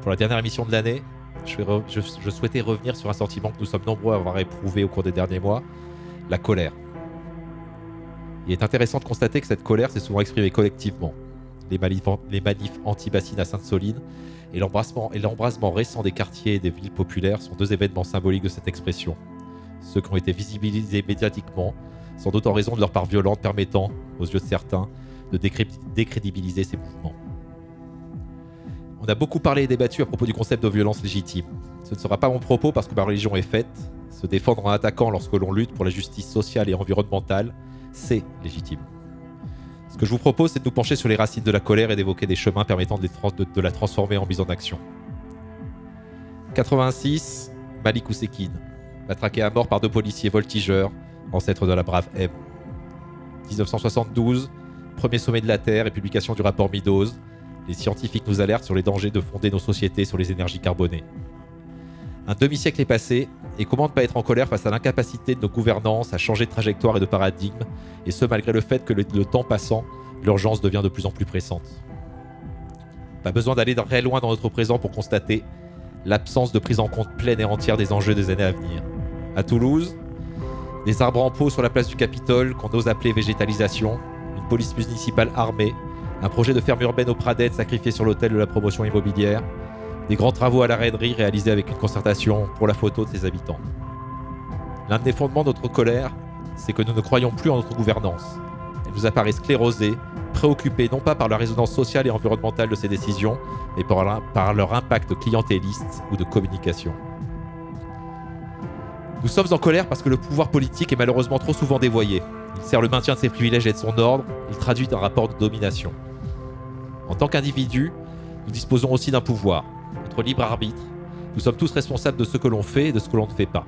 Pour la dernière émission de l'année, je souhaitais revenir sur un sentiment que nous sommes nombreux à avoir éprouvé au cours des derniers mois la colère. Il est intéressant de constater que cette colère s'est souvent exprimée collectivement. Les manifs, anti-bassines à Sainte-Soline et l'embrasement récent des quartiers et des villes populaires sont deux événements symboliques de cette expression. Ceux qui ont été visibilisés médiatiquement, sans doute en raison de leur part violente permettant, aux yeux de certains, de décré- décrédibiliser ces mouvements. On a beaucoup parlé et débattu à propos du concept de violence légitime. Ce ne sera pas mon propos parce que ma religion est faite. Se défendre en attaquant lorsque l'on lutte pour la justice sociale et environnementale, c'est légitime. Ce que je vous propose, c'est de nous pencher sur les racines de la colère et d'évoquer des chemins permettant de, la transformer en mise en action. 86, Malik Ousekine, matraqué à mort par deux policiers voltigeurs, ancêtres de la brave M. 1972, premier sommet de la Terre et publication du rapport Meadows. Les scientifiques nous alertent sur les dangers de fonder nos sociétés sur les énergies carbonées. Un demi-siècle est passé, et comment ne pas être en colère face à l'incapacité de nos gouvernances à changer de trajectoire et de paradigme, et ce malgré le fait que le, temps passant, l'urgence devient de plus en plus pressante. Pas besoin d'aller très loin dans notre présent pour constater l'absence de prise en compte pleine et entière des enjeux des années à venir. À Toulouse, des arbres en pot sur la place du Capitole qu'on ose appeler végétalisation, une police municipale armée, un projet de ferme urbaine au Pradette sacrifié sur l'autel de la promotion immobilière, des grands travaux à la raiderie réalisés avec une concertation pour la photo de ses habitants. L'un des fondements de notre colère, c'est que nous ne croyons plus en notre gouvernance. Elle nous apparaît sclérosée, préoccupée non pas par la résonance sociale et environnementale de ces décisions, mais par leur, impact clientéliste ou de communication. Nous sommes en colère parce que le pouvoir politique est malheureusement trop souvent dévoyé. Il sert le maintien de ses privilèges et de son ordre, il traduit un rapport de domination. En tant qu'individus, nous disposons aussi d'un pouvoir, notre libre arbitre. Nous sommes tous responsables de ce que l'on fait et de ce que l'on ne fait pas.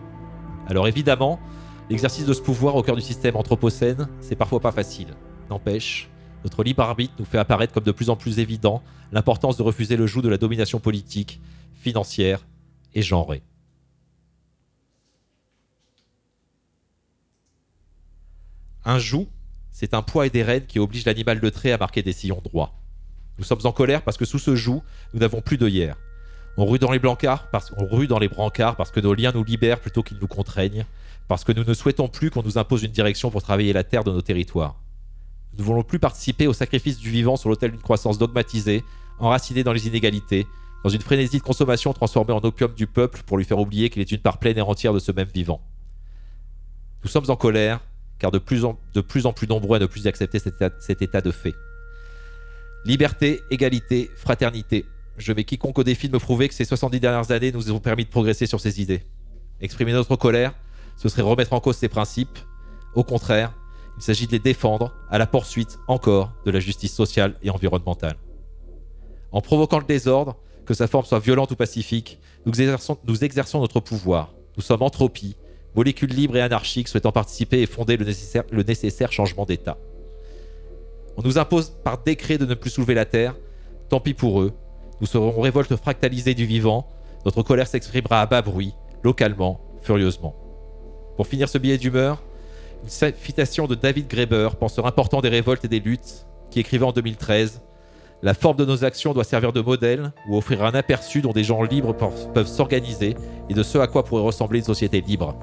Alors évidemment, l'exercice de ce pouvoir au cœur du système anthropocène, c'est parfois pas facile. N'empêche, notre libre arbitre nous fait apparaître comme de plus en plus évident l'importance de refuser le joug de la domination politique, financière et genrée. Un joug, c'est un poids et des rênes qui obligent l'animal de trait à marquer des sillons droits. Nous sommes en colère parce que sous ce joug, nous n'avons plus de hier. On rue dans les brancards parce que nos liens nous libèrent plutôt qu'ils nous contraignent, parce que nous ne souhaitons plus qu'on nous impose une direction pour travailler la terre de nos territoires. Nous ne voulons plus participer au sacrifice du vivant sur l'autel d'une croissance dogmatisée, enracinée dans les inégalités, dans une frénésie de consommation transformée en opium du peuple pour lui faire oublier qu'il est une part pleine et entière de ce même vivant. Nous sommes en colère, car de plus en, plus, en plus nombreux à ne plus accepter cet état de fait. Liberté, égalité, fraternité. Je mets quiconque au défi de me prouver que ces 70 dernières années nous ont permis de progresser sur ces idées. Exprimer notre colère, ce serait remettre en cause ces principes. Au contraire, il s'agit de les défendre à la poursuite encore de la justice sociale et environnementale. En provoquant le désordre, que sa forme soit violente ou pacifique, nous exerçons, notre pouvoir. Nous sommes entropie, molécules libres et anarchiques souhaitant participer et fonder le nécessaire changement d'état. On nous impose par décret de ne plus soulever la terre, tant pis pour eux. Nous serons révolte fractalisée du vivant, notre colère s'exprimera à bas bruit, localement, furieusement. Pour finir ce billet d'humeur, une citation de David Graeber, penseur important des révoltes et des luttes, qui écrivait en 2013 La forme de nos actions doit servir de modèle ou offrir un aperçu dont des gens libres peuvent s'organiser et de ce à quoi pourrait ressembler une société libre.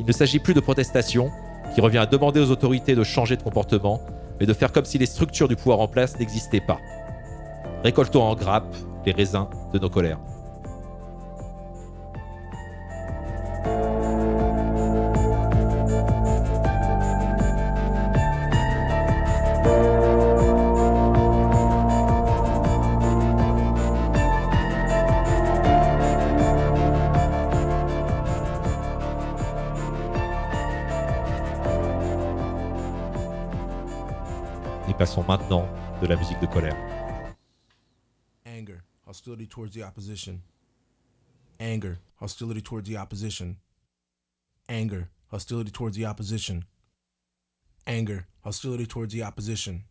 Il ne s'agit plus de protestation, qui revient à demander aux autorités de changer de comportement, mais de faire comme si les structures du pouvoir en place n'existaient pas. Récoltons en grappe les raisins de nos colères. Et passons maintenant de la musique de colère. hostility towards the opposition, anger, hostility towards the opposition, anger, hostility towards the opposition, anger, hostility towards the opposition,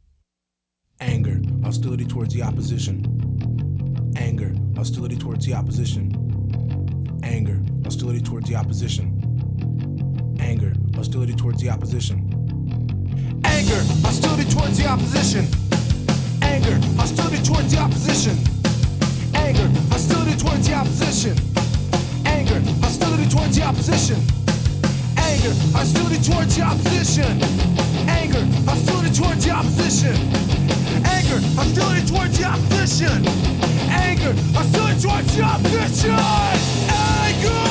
anger, hostility towards the opposition, anger, hostility towards the opposition, anger, hostility towards the opposition, anger, hostility towards the opposition, anger, hostility towards the opposition, anger, hostility towards the opposition anger, hostility towards the opposition. Anger, hostility towards the opposition. Anger, hostility towards the opposition. Anger, hostility towards the opposition. Anger, hostility towards the opposition. Anger, hostility towards the opposition. Anger.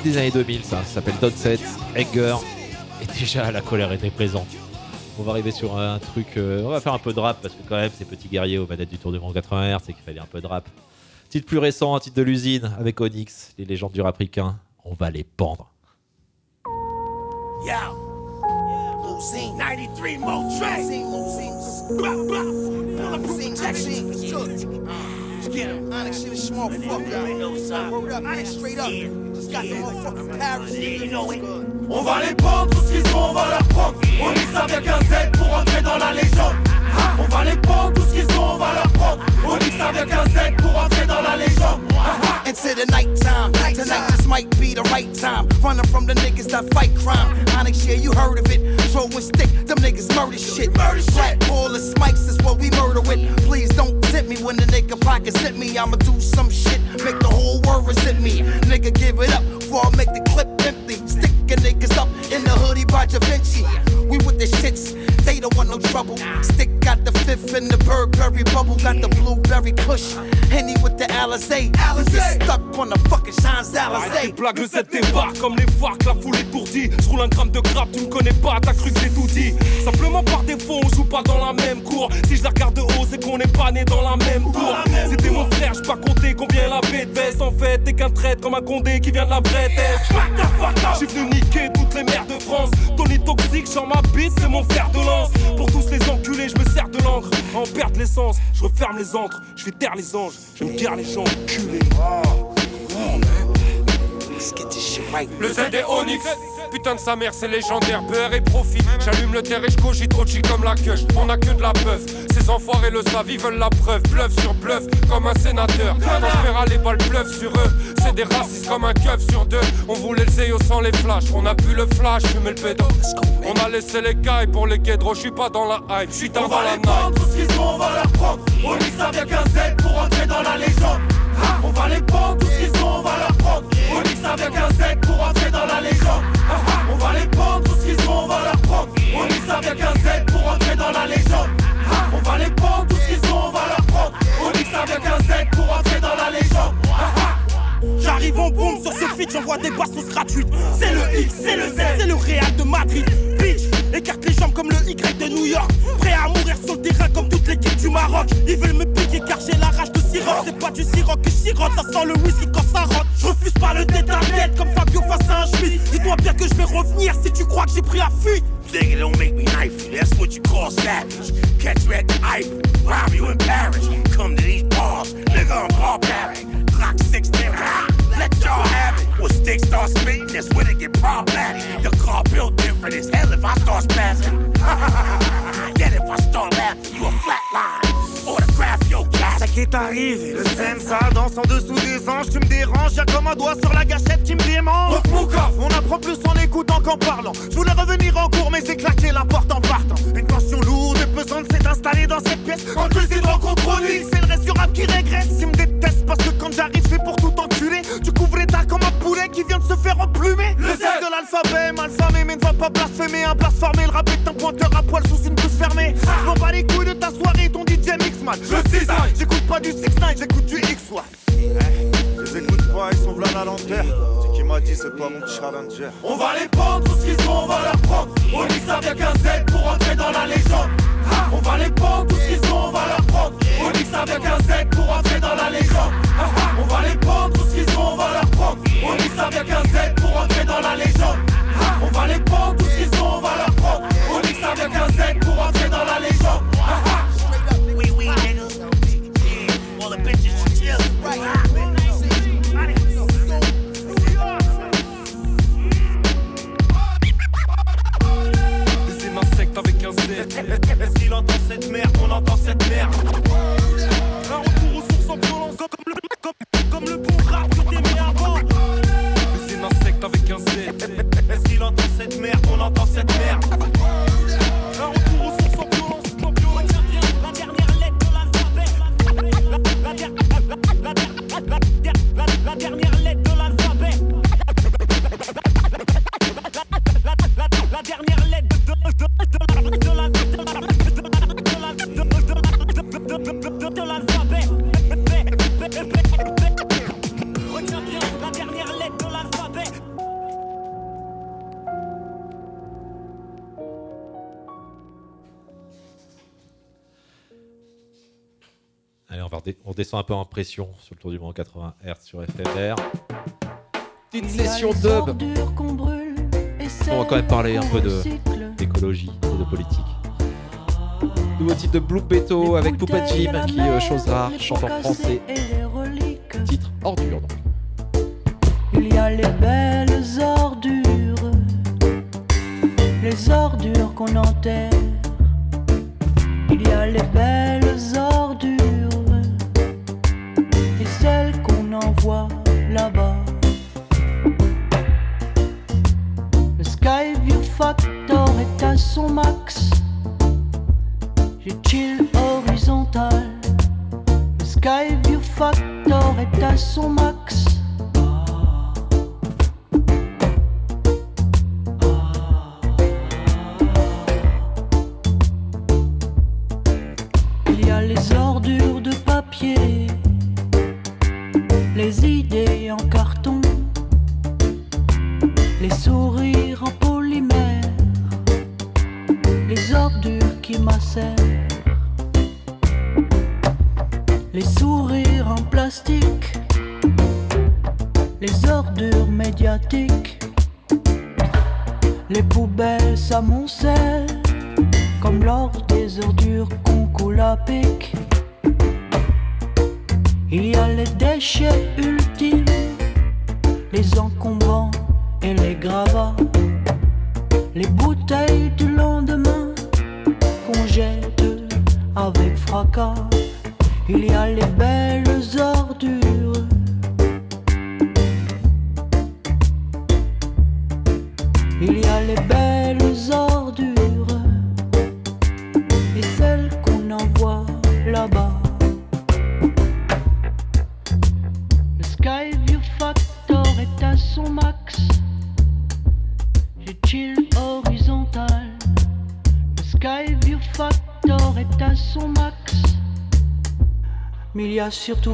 des années 2000, ça. S'appelle Don 7, Et déjà, la colère était présente. On va arriver sur un truc. Euh, on va faire un peu de rap parce que, quand même, ces petits guerriers aux manettes du Tour du Monde 80 c'est qu'il fallait un peu de rap. Titre plus récent, un titre de l'usine avec Onyx, les légendes du rapricain. On va les trouble. Stick got the fifth in the Burberry bubble, got the blueberry push. Henny with the Alizé. Alizé. Stuck on the fucking Champs Arrête tes blagues, le Z débarque comme les facs, la foule étourdie. Je roule un gramme de grappe, tu me connais pas, t'as cru que j'ai tout dit. Simplement par défaut, on joue pas dans la même cour. Si je la regarde de haut, c'est qu'on n'est pas né dans la même tour. C'était mon frère, j'peux pas compter combien avait de veste. En fait, t'es qu'un traître comme un condé qui vient de la vraie. J'suis venu niquer toutes les mères de France. Tony toxique, sur ma bite, c'est mon fer de lance. Pour tous les enculés, je me sers de l'encre. En perdre l'essence, je referme les antres, je fais taire les anges, je me les gens enculés. Le est Onyx Putain de sa mère, c'est légendaire, beurre et profit. J'allume le terre et je cogite Ochi comme la queue. On a que de la peuf. Ces enfoirés le savent, ils veulent la preuve. Bluff sur bluff, comme un sénateur. Quand je verra les balles bluff sur eux. C'est des racistes comme un keuf sur deux. On voulait le Zéo sans les flashs. On a pu le flash, fumer le pédo. On a laissé les cailles pour les guédros. Je suis pas dans la hype, je suis dans On va la les night. prendre, tout ce qu'ils ont, on va leur prendre. On ça vient qu'un Z pour entrer dans la légende. On va les prendre, tout ce qu'ils ont, on va leur prendre. On ça vient qu'un Z pour entrer dans la légende. On va les prendre, tout ce qu'ils ont, on va leur prendre. On ça vient qu'un Z pour entrer dans la légende. On va les prendre, tout ce qu'ils ont, on va leur prendre. On ça vient qu'un Z pour entrer dans la légende. J'arrive en bombe sur ce feat, j'envoie des bastos gratuites. C'est le X, c'est le Z, c'est le Real de Madrid. Écarte les jambes comme le Y de New York. Prêt à mourir sur le terrain comme toute l'équipe du Maroc. Ils veulent me piquer car j'ai la rage de Siroc. C'est pas du Siroc que je sirote, ça sent le whisky quand ça rentre. Je refuse pas le tête à tête comme Fabio face à un Schmitt. Dis-toi bien que je vais revenir si tu crois que j'ai pris la fuite. Nigga, don't make me knife you. That's what you call savage. Catch me at the Eiffel, rob you in Paris. Come to these bars, nigga, I'm barbaric. Glock 16, ah, let y'all have it. When sticks start spitting, that's when it get problematic. The car built different as hell if I start spazzing. Yet if I start laughing, you a flatline. Autograph your qui est arrivé, le zen ça danse en dessous des anges, tu me déranges, y'a comme un doigt sur la gâchette qui me démange. On apprend plus en écoutant qu'en parlant. Je voulais revenir en cours, mais j'ai claqué la porte en partant. Une tension lourde et pesante s'est installée dans cette pièce. En plus, c'est rencontre chronique, c'est le reste du rap qui régresse. Ils me détestent parce que quand j'arrive, c'est pour tout enculer. Tu couvres les tas comme un poulet qui vient de se faire emplumer. Le Z de l'alphabet, mal famé, mais ne va pas blasphémer. Un blasphémé, le rap est un pointeur à poil sous une bouche fermée. Je m'en bats les couilles de ta soirée, ton DJ mix man. Le cisaille. J'écoute pas du 6 9 j'écoute du X one. Je les écoute pas, ils sont v'là la lanterne. C'est qui m'a dit, c'est pas mon challenger. On va les prendre, tout ce qu'ils ont, on va leur prendre. On dit que ça vient qu'un Z pour entrer dans la légende. On va les prendre, tout ce qu'ils ont, on va leur prendre. On dit que ça vient qu'un Z pour entrer dans la légende. On va les prendre, tout ce qu'ils ont, on va leur prendre. On dit que ça vient qu'un Z pour entrer dans la légende. On va les prendre, tout ce qu'ils ont, on va leur prendre. Vient qu'un Z pour entrer dans la légende. Cette merde. Un retour aux sources en violence, comme comme, comme le bon rap que t'aimais avant. C'est un insecte avec un. Est-ce qu'il entend cette merde On entend cette merde. Aux sources la dernière lettre de. La, la, la, la, la, la, la, la dernière descend un peu en pression sur le tour du monde 80 Hz sur FMR. Petite session dub. On va quand même parler un peu d'écologie et de politique. Nouveau titre de Blue Beto avec Poupa Jim qui, euh, chose rare, chante en français. Titre ordure donc. Il y a les belles ordures, les ordures qu'on enterre. Il y a les belles à son max. Je chill horizontal. Skyview Factor est à son max. Surtout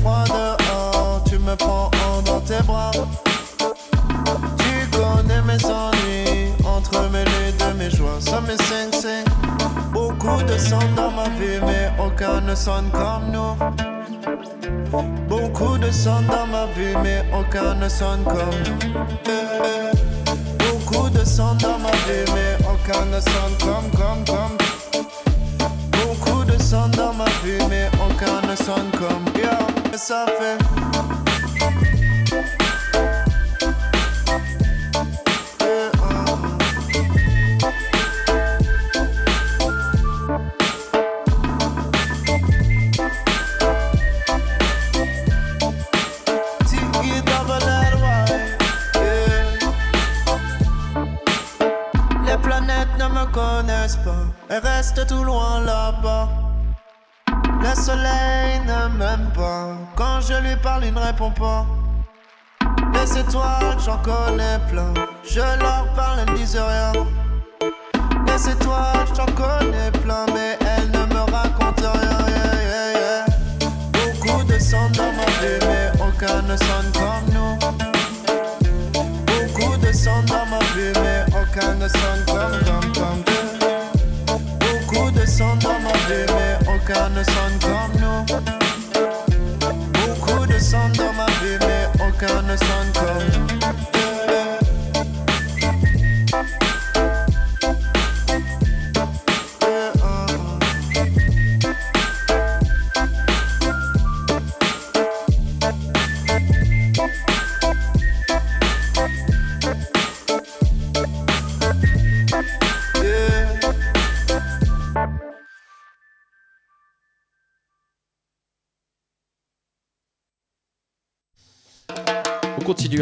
froid dehors, tu me prends en dans tes bras. Tu connais mes ennuis, entremêlés de mes joies, ça me sing. Beaucoup de sons dans ma vie, mais aucun ne sonne comme nous. Beaucoup de sons dans ma vie, mais aucun ne sonne comme nous. Beaucoup de sons dans ma vie, mais aucun ne sonne comme, comme, comme. Sons dans ma vie, mais aucun ne sonne comme. Et ça fait. Je lui parle, il ne répond pas. Les étoiles, j'en connais plein, je leur parle, elles disent rien. Les étoiles, j'en connais plein, mais elles ne me racontent rien. yeah, yeah, yeah. Beaucoup de sons dans ma vie, mais aucun ne sonne comme nous. Beaucoup de sons dans ma vie, mais aucun ne sonne comme, comme, comme nous. Beaucoup de sons dans ma vie, mais aucun ne sonne comme nous. Mais aucun ne sonne comme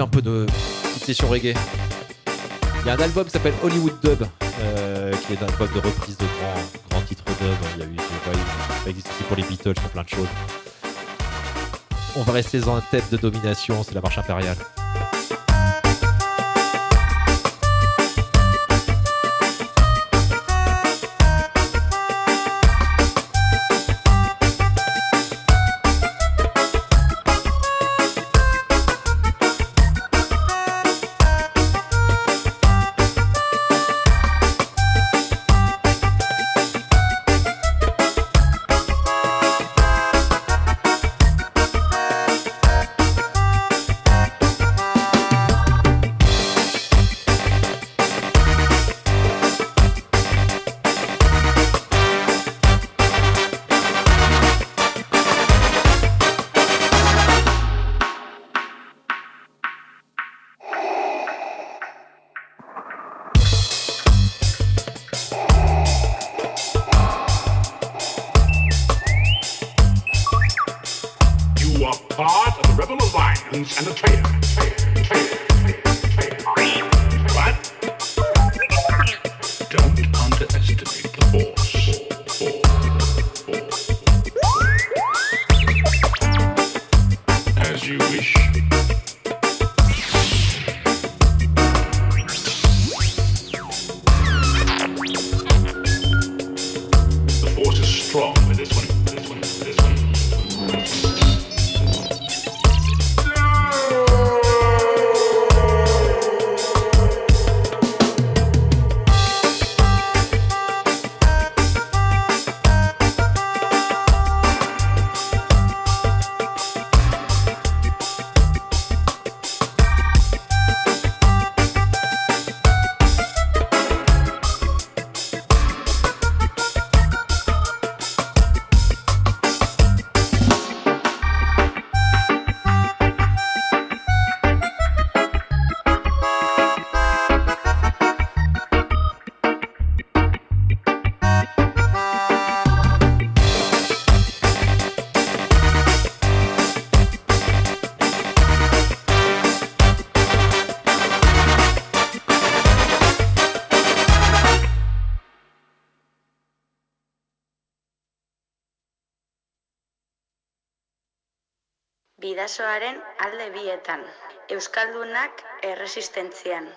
un peu de petite session reggae. Il y a un album qui s'appelle Hollywood Dub, euh, qui est un album de reprise de grands, grands titres dub. Il y a eu, ça existe aussi pour les Beatles, pour plein de choses. On va rester dans un thème de domination, c'est la marche impériale. Bidasoaren alde bietan, Euskaldunak erresistentzian.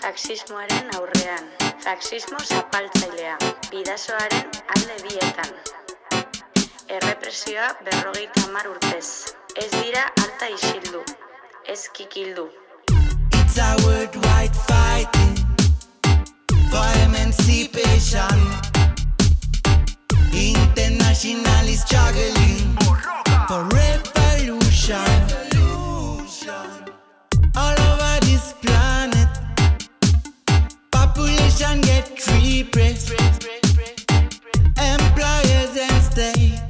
Faxismoaren aurrean, faxismo zapaltzailea, bidasoaren alde bietan. Errepresioa berrogeita hamar urtez, ez dira alta isildu, ez kikildu. It's a worldwide fighting for emancipation. International is struggling for revolution. All over this planet, population get repressed. Employers and state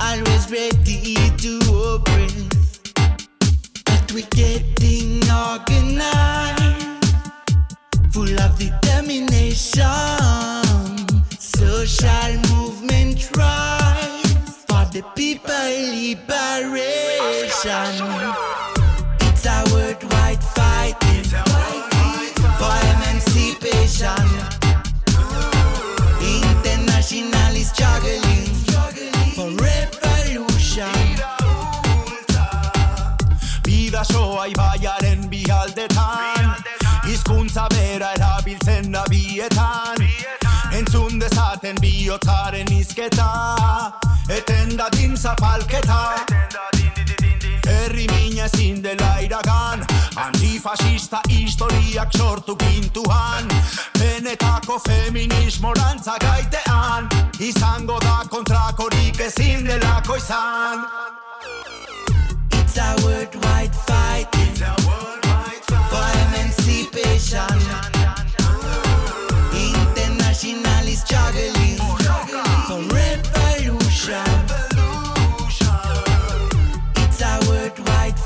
always ready to oppress. But we getting organized, full of determination. Social movement rise for the people liberation. It's a worldwide fighting for emancipation. International is struggling for revolution. Bidasoa ibaiaren bialdetan Hizkuntza bera erabiltzen da bietan Entzun dezaten bihotzaren izketa Eten dadin zapalketa Herri mina ezin dela iragan. Antifasista historiak sortu gintuan. Benetako feminismo rantza gaitean. Izango da kontrakorik ezin delako izan. It's a worldwide fighting for emancipation. Is struggling for revolution. It's a worldwide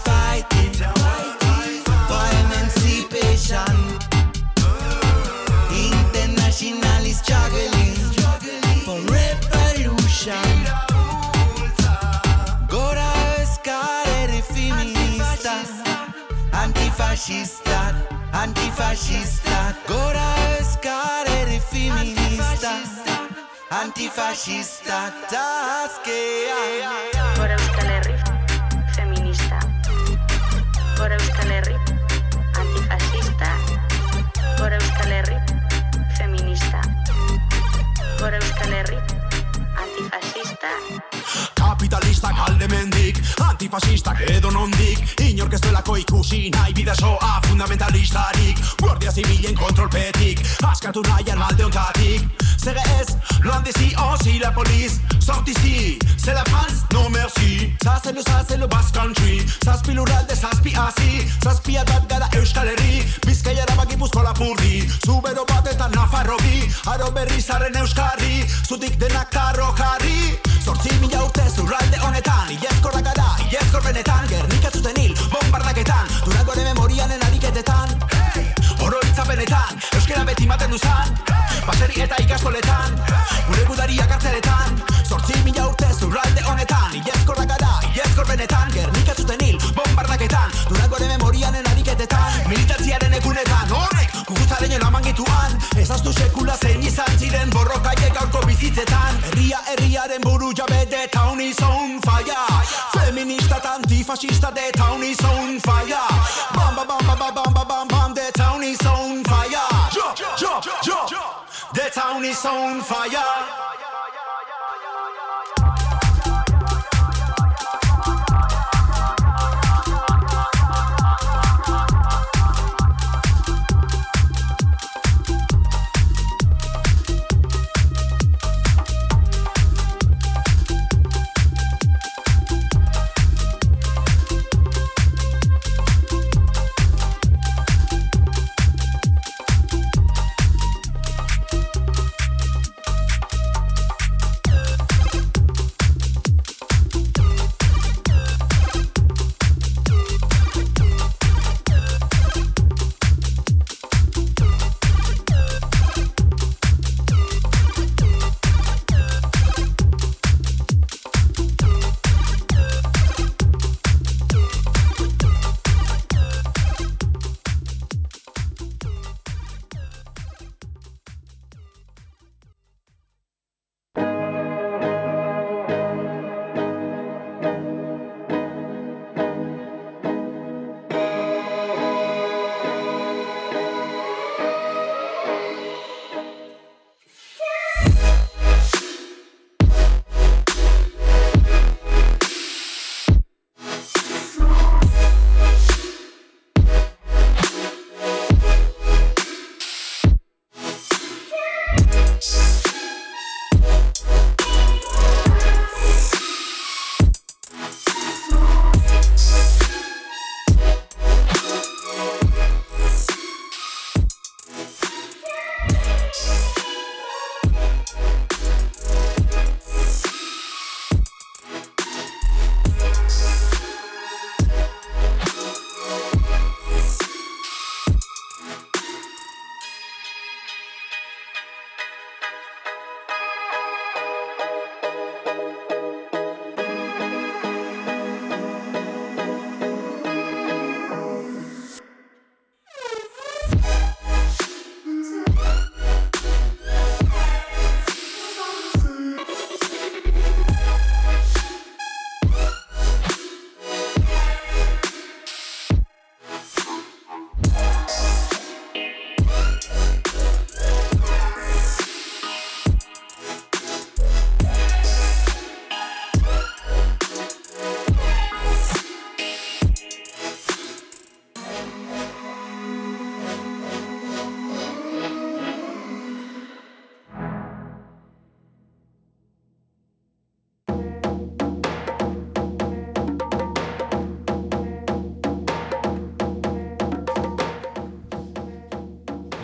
for emancipation. Struggling for revolution. Gora antifascista. Gora escalere feminista, antifascista. Taskea. Gora Euskal Herri, feminista. Gora Euskal Herri, antifascista. Gora Euskal Herri, feminista. Gora Euskal Herri, antifascista. Kapitalistak alde mendik, antifasistak edo nondik Inork ez delako ikusi nahi bidasoa fundamentalistarik. Guardia zibilen kontrolpetik, askatu nahian alde ontatik Zere ez, loan dizi osi la poliz, sortizi Se la France, no merci. Zazelo, zazelo, Basque Country Zazpi lurralde, zazpi hasi Zazpi atat gara Euskal Herri Bizkaia gipuzko lapurdi Zubero bat eta Nafarro bi Aro berri zaren Euskarri Zutik denak tarro jarri. Zortzi mila urte zurralde honetan Ilezkorra ataka da. Iezkor benetan, gernikatzuten hil Bombardaketan, durangoaren memorianen ariketetan. Hey! Oro itzapenetan, euskera beti maten duzan. Hey! Baseri eta ikastoletan, hey! gure gudariak hartzeretan Zortzi mila urte zurralde honetan. Iezkor daka da, iezkor benetan Gernikatzuten hil, bombardaketan Durangoaren memorianen ariketetan. Hey! Militatziaren egunetan, Kukutzaren elaman gituan Ezaztu sekula zein izan ziren borrokaiek gaurko bizitzetan. Herria herriaren buru jabe de town falla Feminista eta antifascista de town is on fire. Bam bam bam bam bam bam bam bam de town is on fire. Jo jo jo jo The town is on fire.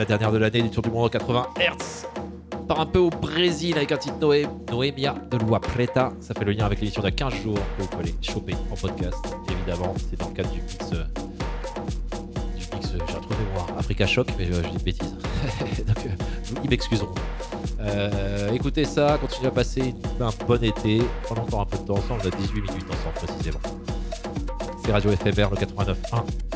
La dernière de l'année du Tour du Monde en 80 Hertz. On part un peu au Brésil avec un titre Noé, Noemia de Lua Preta. Ça fait le lien avec l'émission d'il y a 15 jours que vous pouvez aller choper en podcast. Évidemment, c'est dans le cadre du mix. euh, du mix, euh, j'ai retrouvé moi, Africa Shock, mais euh, je dis de bêtises. Donc, ils m'excuseront. Écoutez ça, continuez à passer un bon été. Pendant encore un peu de temps ensemble, on a 18 minutes ensemble précisément. C'est Radio FMR, le 89.1.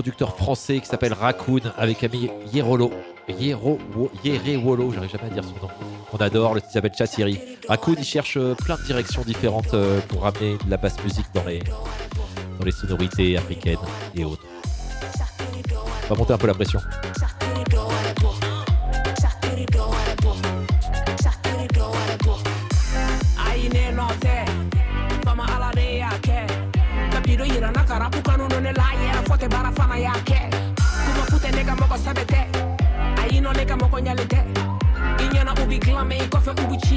producteur français qui s'appelle Raccoon avec ami Yerolo. Yero, Yerewolo, j'arrive jamais à dire son nom. On adore, le titre s'appelle Chassiri. Raccoon, il cherche euh, plein de directions différentes euh, pour ramener de la basse musique dans les, dans les sonorités africaines et autres. On va monter un peu la pression.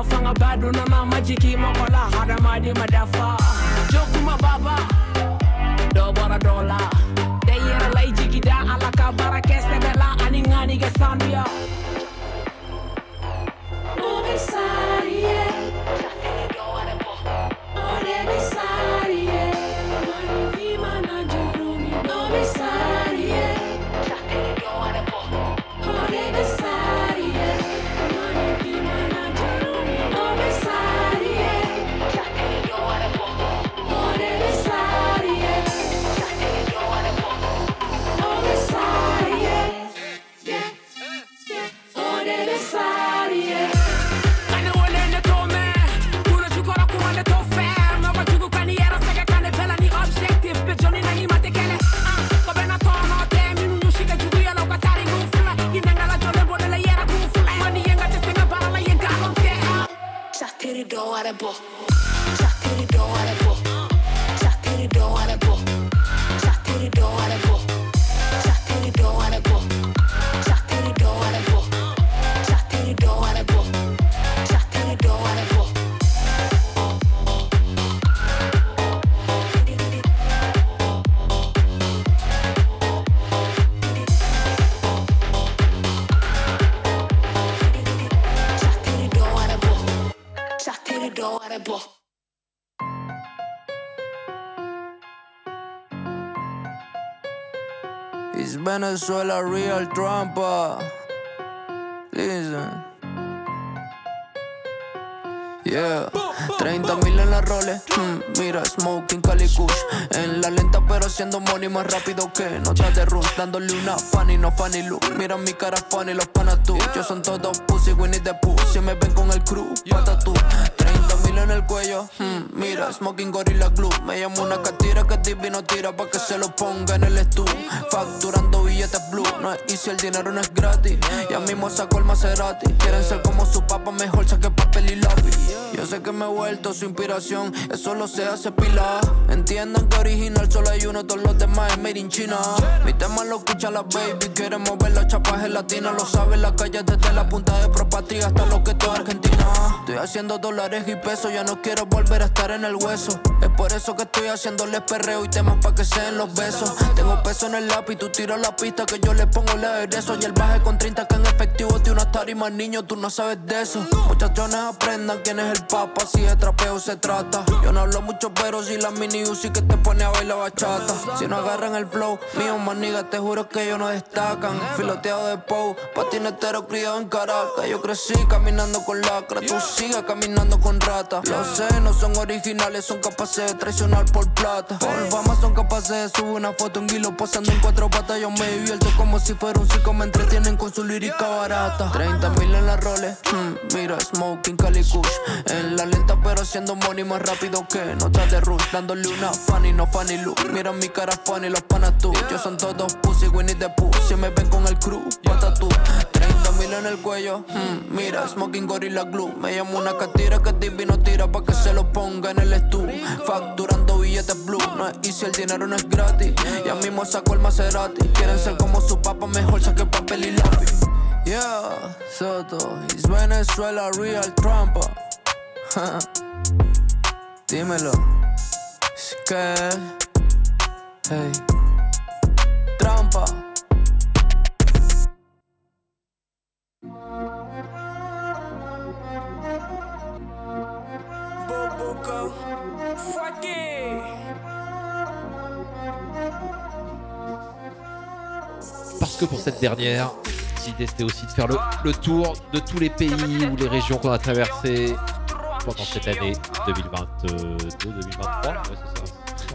nafanga bado na mama jikima kola hada madi madafa. Jokuma baba do bara dola. Deyera lay jigida alaka bara kese bela ani ngani ga sambia Venezuela real trampa. Listen. Yeah, 30 mil en la role, mm, mira, smoking Cali Kush En la lenta pero haciendo money más rápido que notas de rush Dándole una funny, no funny look. Mira mi cara funny, los panas tú. Yo son todos pussy, Winnie the Pooh. Si me ven con el crew, pata tú 30 mil en el cuello, mm, mira, smoking gorilla glue. Me llamo una catira que divino tira pa' que se lo ponga en el estudio Facturando billetes blue, no es el dinero no es gratis Ya mismo saco el Maserati. Quieren ser como su papá, mejor saque papel y lápiz yo sé que me he vuelto su inspiración, eso lo se hace pila. Entiendan que original solo hay uno, todos los demás es made in China. Mi tema lo escucha la baby, quiere mover la chapa gelatina. Lo sabe la calle desde la punta de Propatria hasta lo que toda Argentina. Estoy haciendo dólares y pesos, ya no quiero volver a estar en el hueso. Por eso que estoy haciéndoles perreo y temas pa' que sean los besos. Tengo peso en el lápiz, tú tiras la pista que yo le pongo el aderezo. Y el baje con 30 que en efectivo tiene una tarima, niño, tú no sabes de eso. Muchachones aprendan quién es el papa, si de trapeo se trata. Yo no hablo mucho, pero si la mini Uzi que te pone a bailar bachata. Si no agarran el flow, mío, maniga, te juro que ellos no destacan. Filoteado de Pou, patinetero criado en Caracas. Yo crecí caminando con lacra, tú sigas caminando con rata. Lo sé, no son originales, son capaces traicionar por plata. Por fama son capaces de subir una foto en guilo posando en cuatro patas. Yo me divierto como si fuera un circo, me entretienen con su lírica barata. 30 mil en la role, mm, mira, smoking Cali Kush. En la lenta, pero haciendo money más rápido que notas de rush. Dándole una funny, no funny look. Mira mi cara funny, los panas tú. Yo son todos pussy, Winnie the Pooh. Si me ven con el crew, pata tú. 30 en el cuello, mira, smoking gorilla glue. Me llamo una catira que divino tira pa' que se lo ponga en el estudio. Facturando billetes blue, no es easy, el dinero no es gratis. Ya mismo saco el Maserati. Quieren ser como su papá, mejor saque papel y lápiz. Yeah, Soto, it's Venezuela real trampa. Dímelo. Es que. Hey. Trampa. Parce que pour cette dernière, l'idée c'était aussi de faire le, le tour de tous les pays ou les régions qu'on a traversées pendant cette année 2022-2023. Ouais, c'est ça.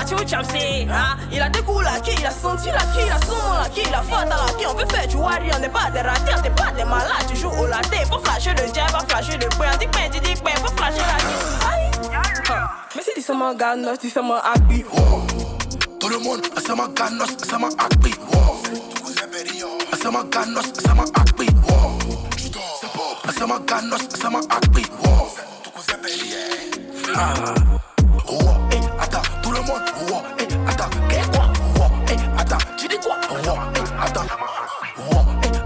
Hein? Il a des coups là, qui il a senti là, qui il a son là, qui il a là, qui on peut faire du wari, on n'est pas des ratés, on n'est pas des malades, tu joues au latte. Faut flasher le jab, faut flasher le point, dis ben, dis ben, faut flasher la. Aïe! Mais si tu sais mon gars, non, tu sais mon happy. Tout le monde, sama ganos, sama akbi. Sama ganos, sama akbi. Sama ganos, sama akbi. Ah. Oh, eh, attends, tout le monde. Oh, eh, attends, qu'est quoi? Eh, attends, tu dis quoi? Eh, attends.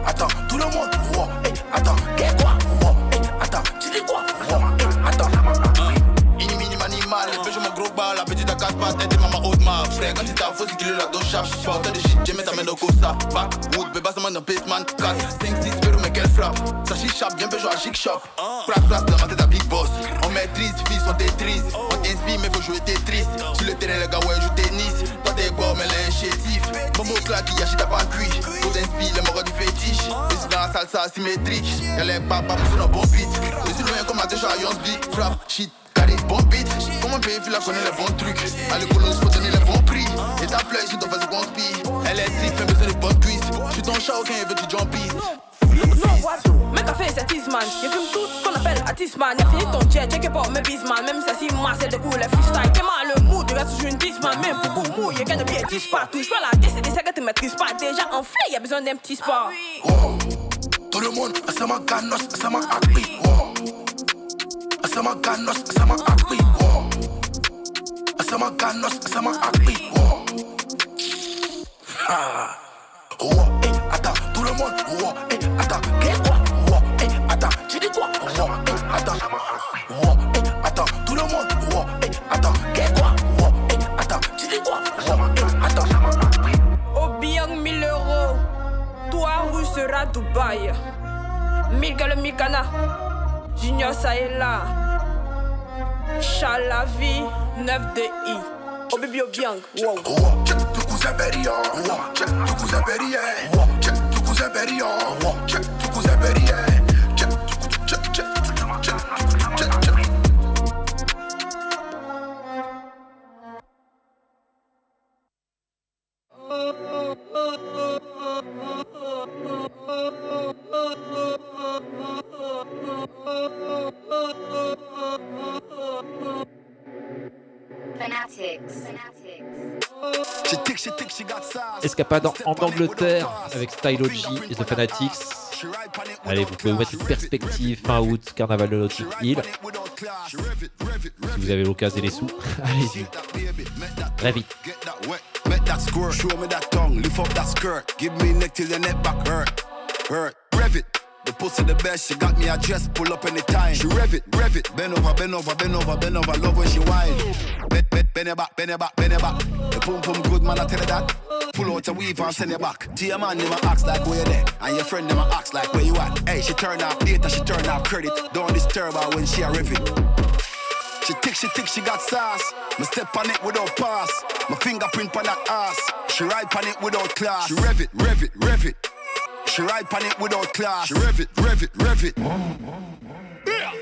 Attends, tout le monde. Oh, eh, attends, qu'est quoi? Oh, eh, attends, tu dis quoi? Oh, eh, attends. Ini mini manimal, beijo mon gros bal, la petite à quatre pattes, ma frère. Quand tu faux, c'est qu'il est là, dos chape. Porteur de shit, j'ai mis ta main dans Costa. Backwood, bébé, ça m'a basement. 4, 5, 6, pero mais quelle frappe. Ça chichape, bien beijo à chic shop. Crack, crack, dans ma tête à big boss. On maîtrise, fils, on Tetris. On t'inspire, mais faut jouer Tetris. Sur le terrain, les gars, ouais, joue tennis. Toi, t'es bon, mais les chétif. Bombo claque, y'a t'as pas cuit. Faut t'inspire, les morts du fétiche. Mais c'est dans la salsa symétrique. Y'a les papas, mais c'est un bon beat. Mais c'est loin comme la déjà, Yons Big. Frappe, shit. Carré, bon beat. Comment payer, la connaît les bons trucs. À l'école, faut donner les bons prix. Et ta play, je t'en fais ce qu'on spie. Électrique, fait besoin de bonnes cuisses. Je suis ton chat, aucun veut du jump Non, what? Mec a fait cet Isman. Y'a fume tout ce qu'on appelle Atisman. Y'a fini ton jet, check pas mes bisman. Même si c'est moi, c'est de cool, les freestyle. T'es mal le mood, tu sur une disman. Même pour beaucoup mou, y'a qu'un de pied, tige pas. Touche pas la tête, c'est que tu maîtrises pas. Déjà enflé, y'a besoin d'un petit sport. Tout le monde, sama ganos, sama akbi. Sama ganos, sama akbi. Sama ganos, sama akbi. Ah. Oh, eh, le monde, wow, eh, attends, qu'est-ce quoi, wow, eh, attends, tu dis quoi, wow, eh, attends, wow, eh, attends, tout le monde, wow, eh, attends, qu'est-ce quoi, wow, eh, attends, tu dis quoi, wow, eh, attends. Obiang 1000 euros. Toi, rue sera Dubaï. Miguel Mikana. Junior Saela. Chalavi 9DI. Obibi Obiang. Wow. Tu cousin Berrien, wow, check, Escapade en, en Angleterre avec Stylogy et The Fanatics. Allez, vous pouvez vous mettre une perspective fin août, carnaval de Notting Hill. Si vous avez l'occasion et les sous, allez-y. Très vite. Make that squirt, show me that tongue, lift up that skirt. Give me neck till your neck back hurt, hurt. Rev it. The pussy the best, she got me a dress, pull up anytime. She rev it, rev it. Bend over, bend over, bend over, bend over. Love when she whine. Bend, bend, bend it back, bend it back, bend it back. The pum pum good man, I tell you that. Pull out your weave and send it back. To your man, ma ask like where you there, and your friend them a ask like where you at. Hey, she turn off data, she turn off credit. Don't disturb her when she a rev it. She tick, she tick, she got sauce. Me step on it without pass. My fingerprint on that ass. She ride on it without class. She rev it, rev it, rev it. She ride on it without class. She rev it, rev it, rev it. Yeah.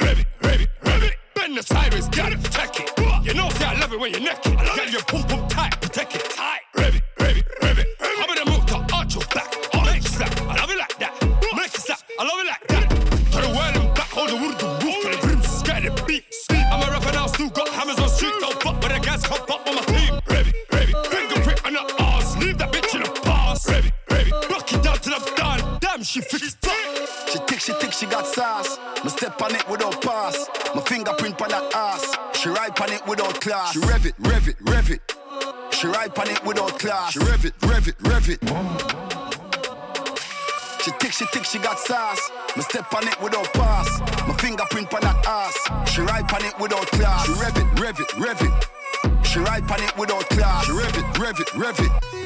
Rev it, rev it, rev it. Bend the sideways, got it, take it. You know, see, I love it when you're neck it. Got your pum pum tight, protect it. Tight. Rev it, rev it, rev it. I'm in the mood to arch your back. Make it slap. I love it like that. Make it slap. I love it like that. To the world and back, hold the wood, the roof, and the rims, get the beat. I'm a rapper now, still got hammers on street. Don't fuck with the guys, come up on my team. Damn, she fixed up. She tick, she tick, she got sauce. Me step on it without pass. My fingerprint on that ass. She ride on it without class. She rev it, rev it, rev it. She ride on it without class. She rev it, rev it, rev it. She tick, she tick, she got sauce. Me step on it without pass. My fingerprint on that ass. She ride on it without class. She rev it, rev it, rev it. She ride on it without class. She rev it, rev it, rev it.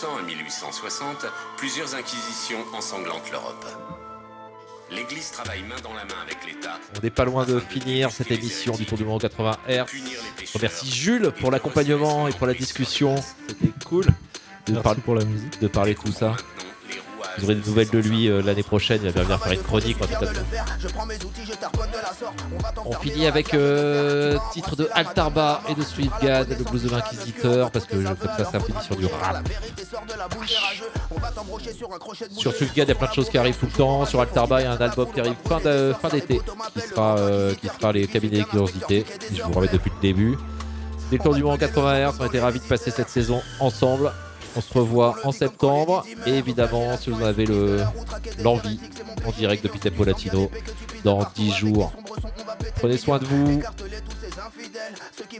De 1200 à 1860, plusieurs inquisitions ensanglantent l'Europe. L'Église travaille main dans la main avec l'État. On n'est pas loin de finir cette émission du Tour du Monde 80 R. Je remercie Jules pour l'accompagnement et pour la discussion. C'était cool. De Merci pour la musique. De parler de tout ça. Vous aurez des nouvelles de lui euh, l'année prochaine. Il va venir faire une chronique en tout cas. On finit avec euh, titre de Altarba et de Swiftgad, le blues de l'inquisiteur, parce que je- comme ça, ça finit sur du rap. Sur Swiftgad, il y a plein de choses qui arrivent tout le temps. Sur Altarba, il y a un album qui arrive fin d'été, qui sera, euh, qui sera les cabinets de curiosité. Je vous remets depuis le début. Des tours du monde 80 Hz, on a été ravis de passer cette saison ensemble. On se revoit en septembre. Et évidemment, si vous en avez le- l'envie, en direct depuis Tempo Latino, dans 10 jours. Prenez soin de vous.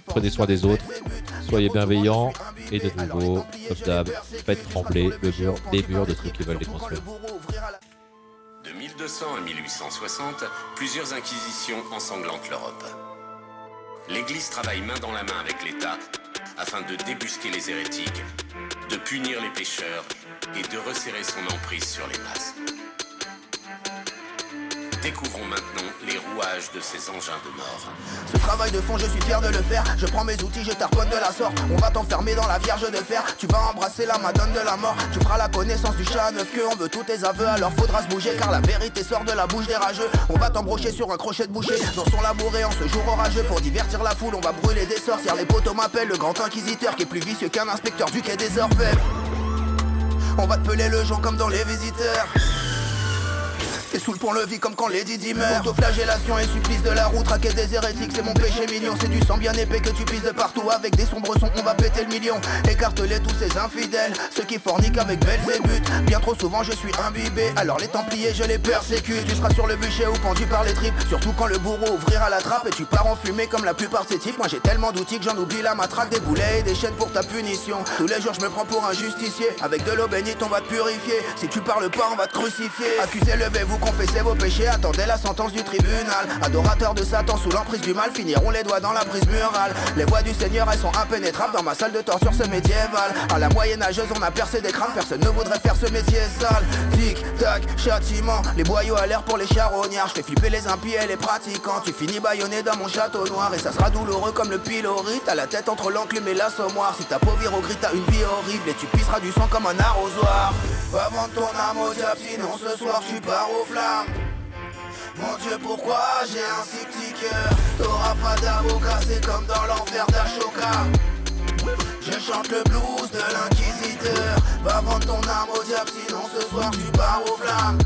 Prenez soin des autres. Soyez bienveillants. Et de nouveau, comme d'hab, faites trembler le mur, les murs de ceux qui veulent les construire. De 1200 à 1860, plusieurs inquisitions ensanglantent l'Europe. L'Église travaille main dans la main avec l'État afin de débusquer les hérétiques, de punir les pécheurs et de resserrer son emprise sur les masses. Découvrons maintenant les rouages de ces engins de mort. Ce travail de fond, je suis fier de le faire. Je prends mes outils, je t'arponne de la sorte. On va t'enfermer dans la vierge de fer. Tu vas embrasser la madone de la mort. Tu feras la connaissance du chat à neuf queues. On veut tous tes aveux, alors faudra se bouger. Car la vérité sort de la bouche des rageux. On va t'embrocher sur un crochet de boucher. Dans son labouré en ce jour orageux. Pour divertir la foule, on va brûler des sorcières. Les poteaux m'appellent le grand inquisiteur qui est plus vicieux qu'un inspecteur du quai des orfèvres. On va te peler le joint comme dans les visiteurs. T'es sous le pont-levis comme quand Lady Di meurt. Autoflagellation et supplice de la route, raquer des hérétiques, c'est mon péché mignon. C'est du sang bien épais que tu pisses de partout. Avec des sombres sons, on va péter le million. Écarte-les tous ces infidèles, ceux qui forniquent avec Belzébuth. Bien trop souvent, je suis imbibé. Alors les Templiers, je les persécute. Tu seras sur le bûcher ou pendu par les tripes. Surtout quand le bourreau ouvrira la trappe et tu pars en fumée comme la plupart de ces types. Moi j'ai tellement d'outils que j'en oublie la matraque, des boulets et des chaînes pour ta punition. Tous les jours, je me prends pour un justicier. Avec de l'eau bénite, on va te purifier. Si tu parles pas, on va te crucifier. Accusez, levez-vous, confessez vos péchés. Attendez la sentence du tribunal. Adorateurs de Satan sous l'emprise du mal finiront les doigts dans la prise murale. Les voix du Seigneur, elles sont impénétrables. Dans ma salle de torture, c'est médiéval. À la moyenâgeuse, on a percé des crânes. Personne ne voudrait faire ce métier sale. Tic, tac, châtiment. Les boyaux à l'air pour les charognards. Je fais flipper les impies et les pratiquants. Tu finis baïonné dans mon château noir. Et ça sera douloureux comme le pilori. T'as la tête entre l'enclume et l'assommoir. Si ta peau vire au gris, t'as une vie horrible. Et tu pisseras du sang comme un arrosoir. Va vendre ton âme au diable, sinon ce soir tu pars aux Mon Dieu, pourquoi j'ai un si petit cœur? T'auras pas d'avocat, c'est comme dans l'enfer d'Ashoka. Je chante le blues de l'inquisiteur. Va vendre ton âme au diable, sinon ce soir tu pars aux flammes.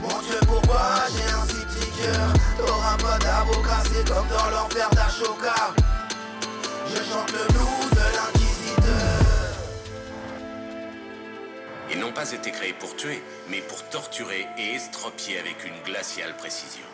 Mon Dieu, pourquoi j'ai un si petit cœur? T'auras pas d'avocat, c'est comme dans l'enfer d'Ashoka. Je chante le blues Ils n'ont pas été créés pour tuer, mais pour torturer et estropier avec une glaciale précision.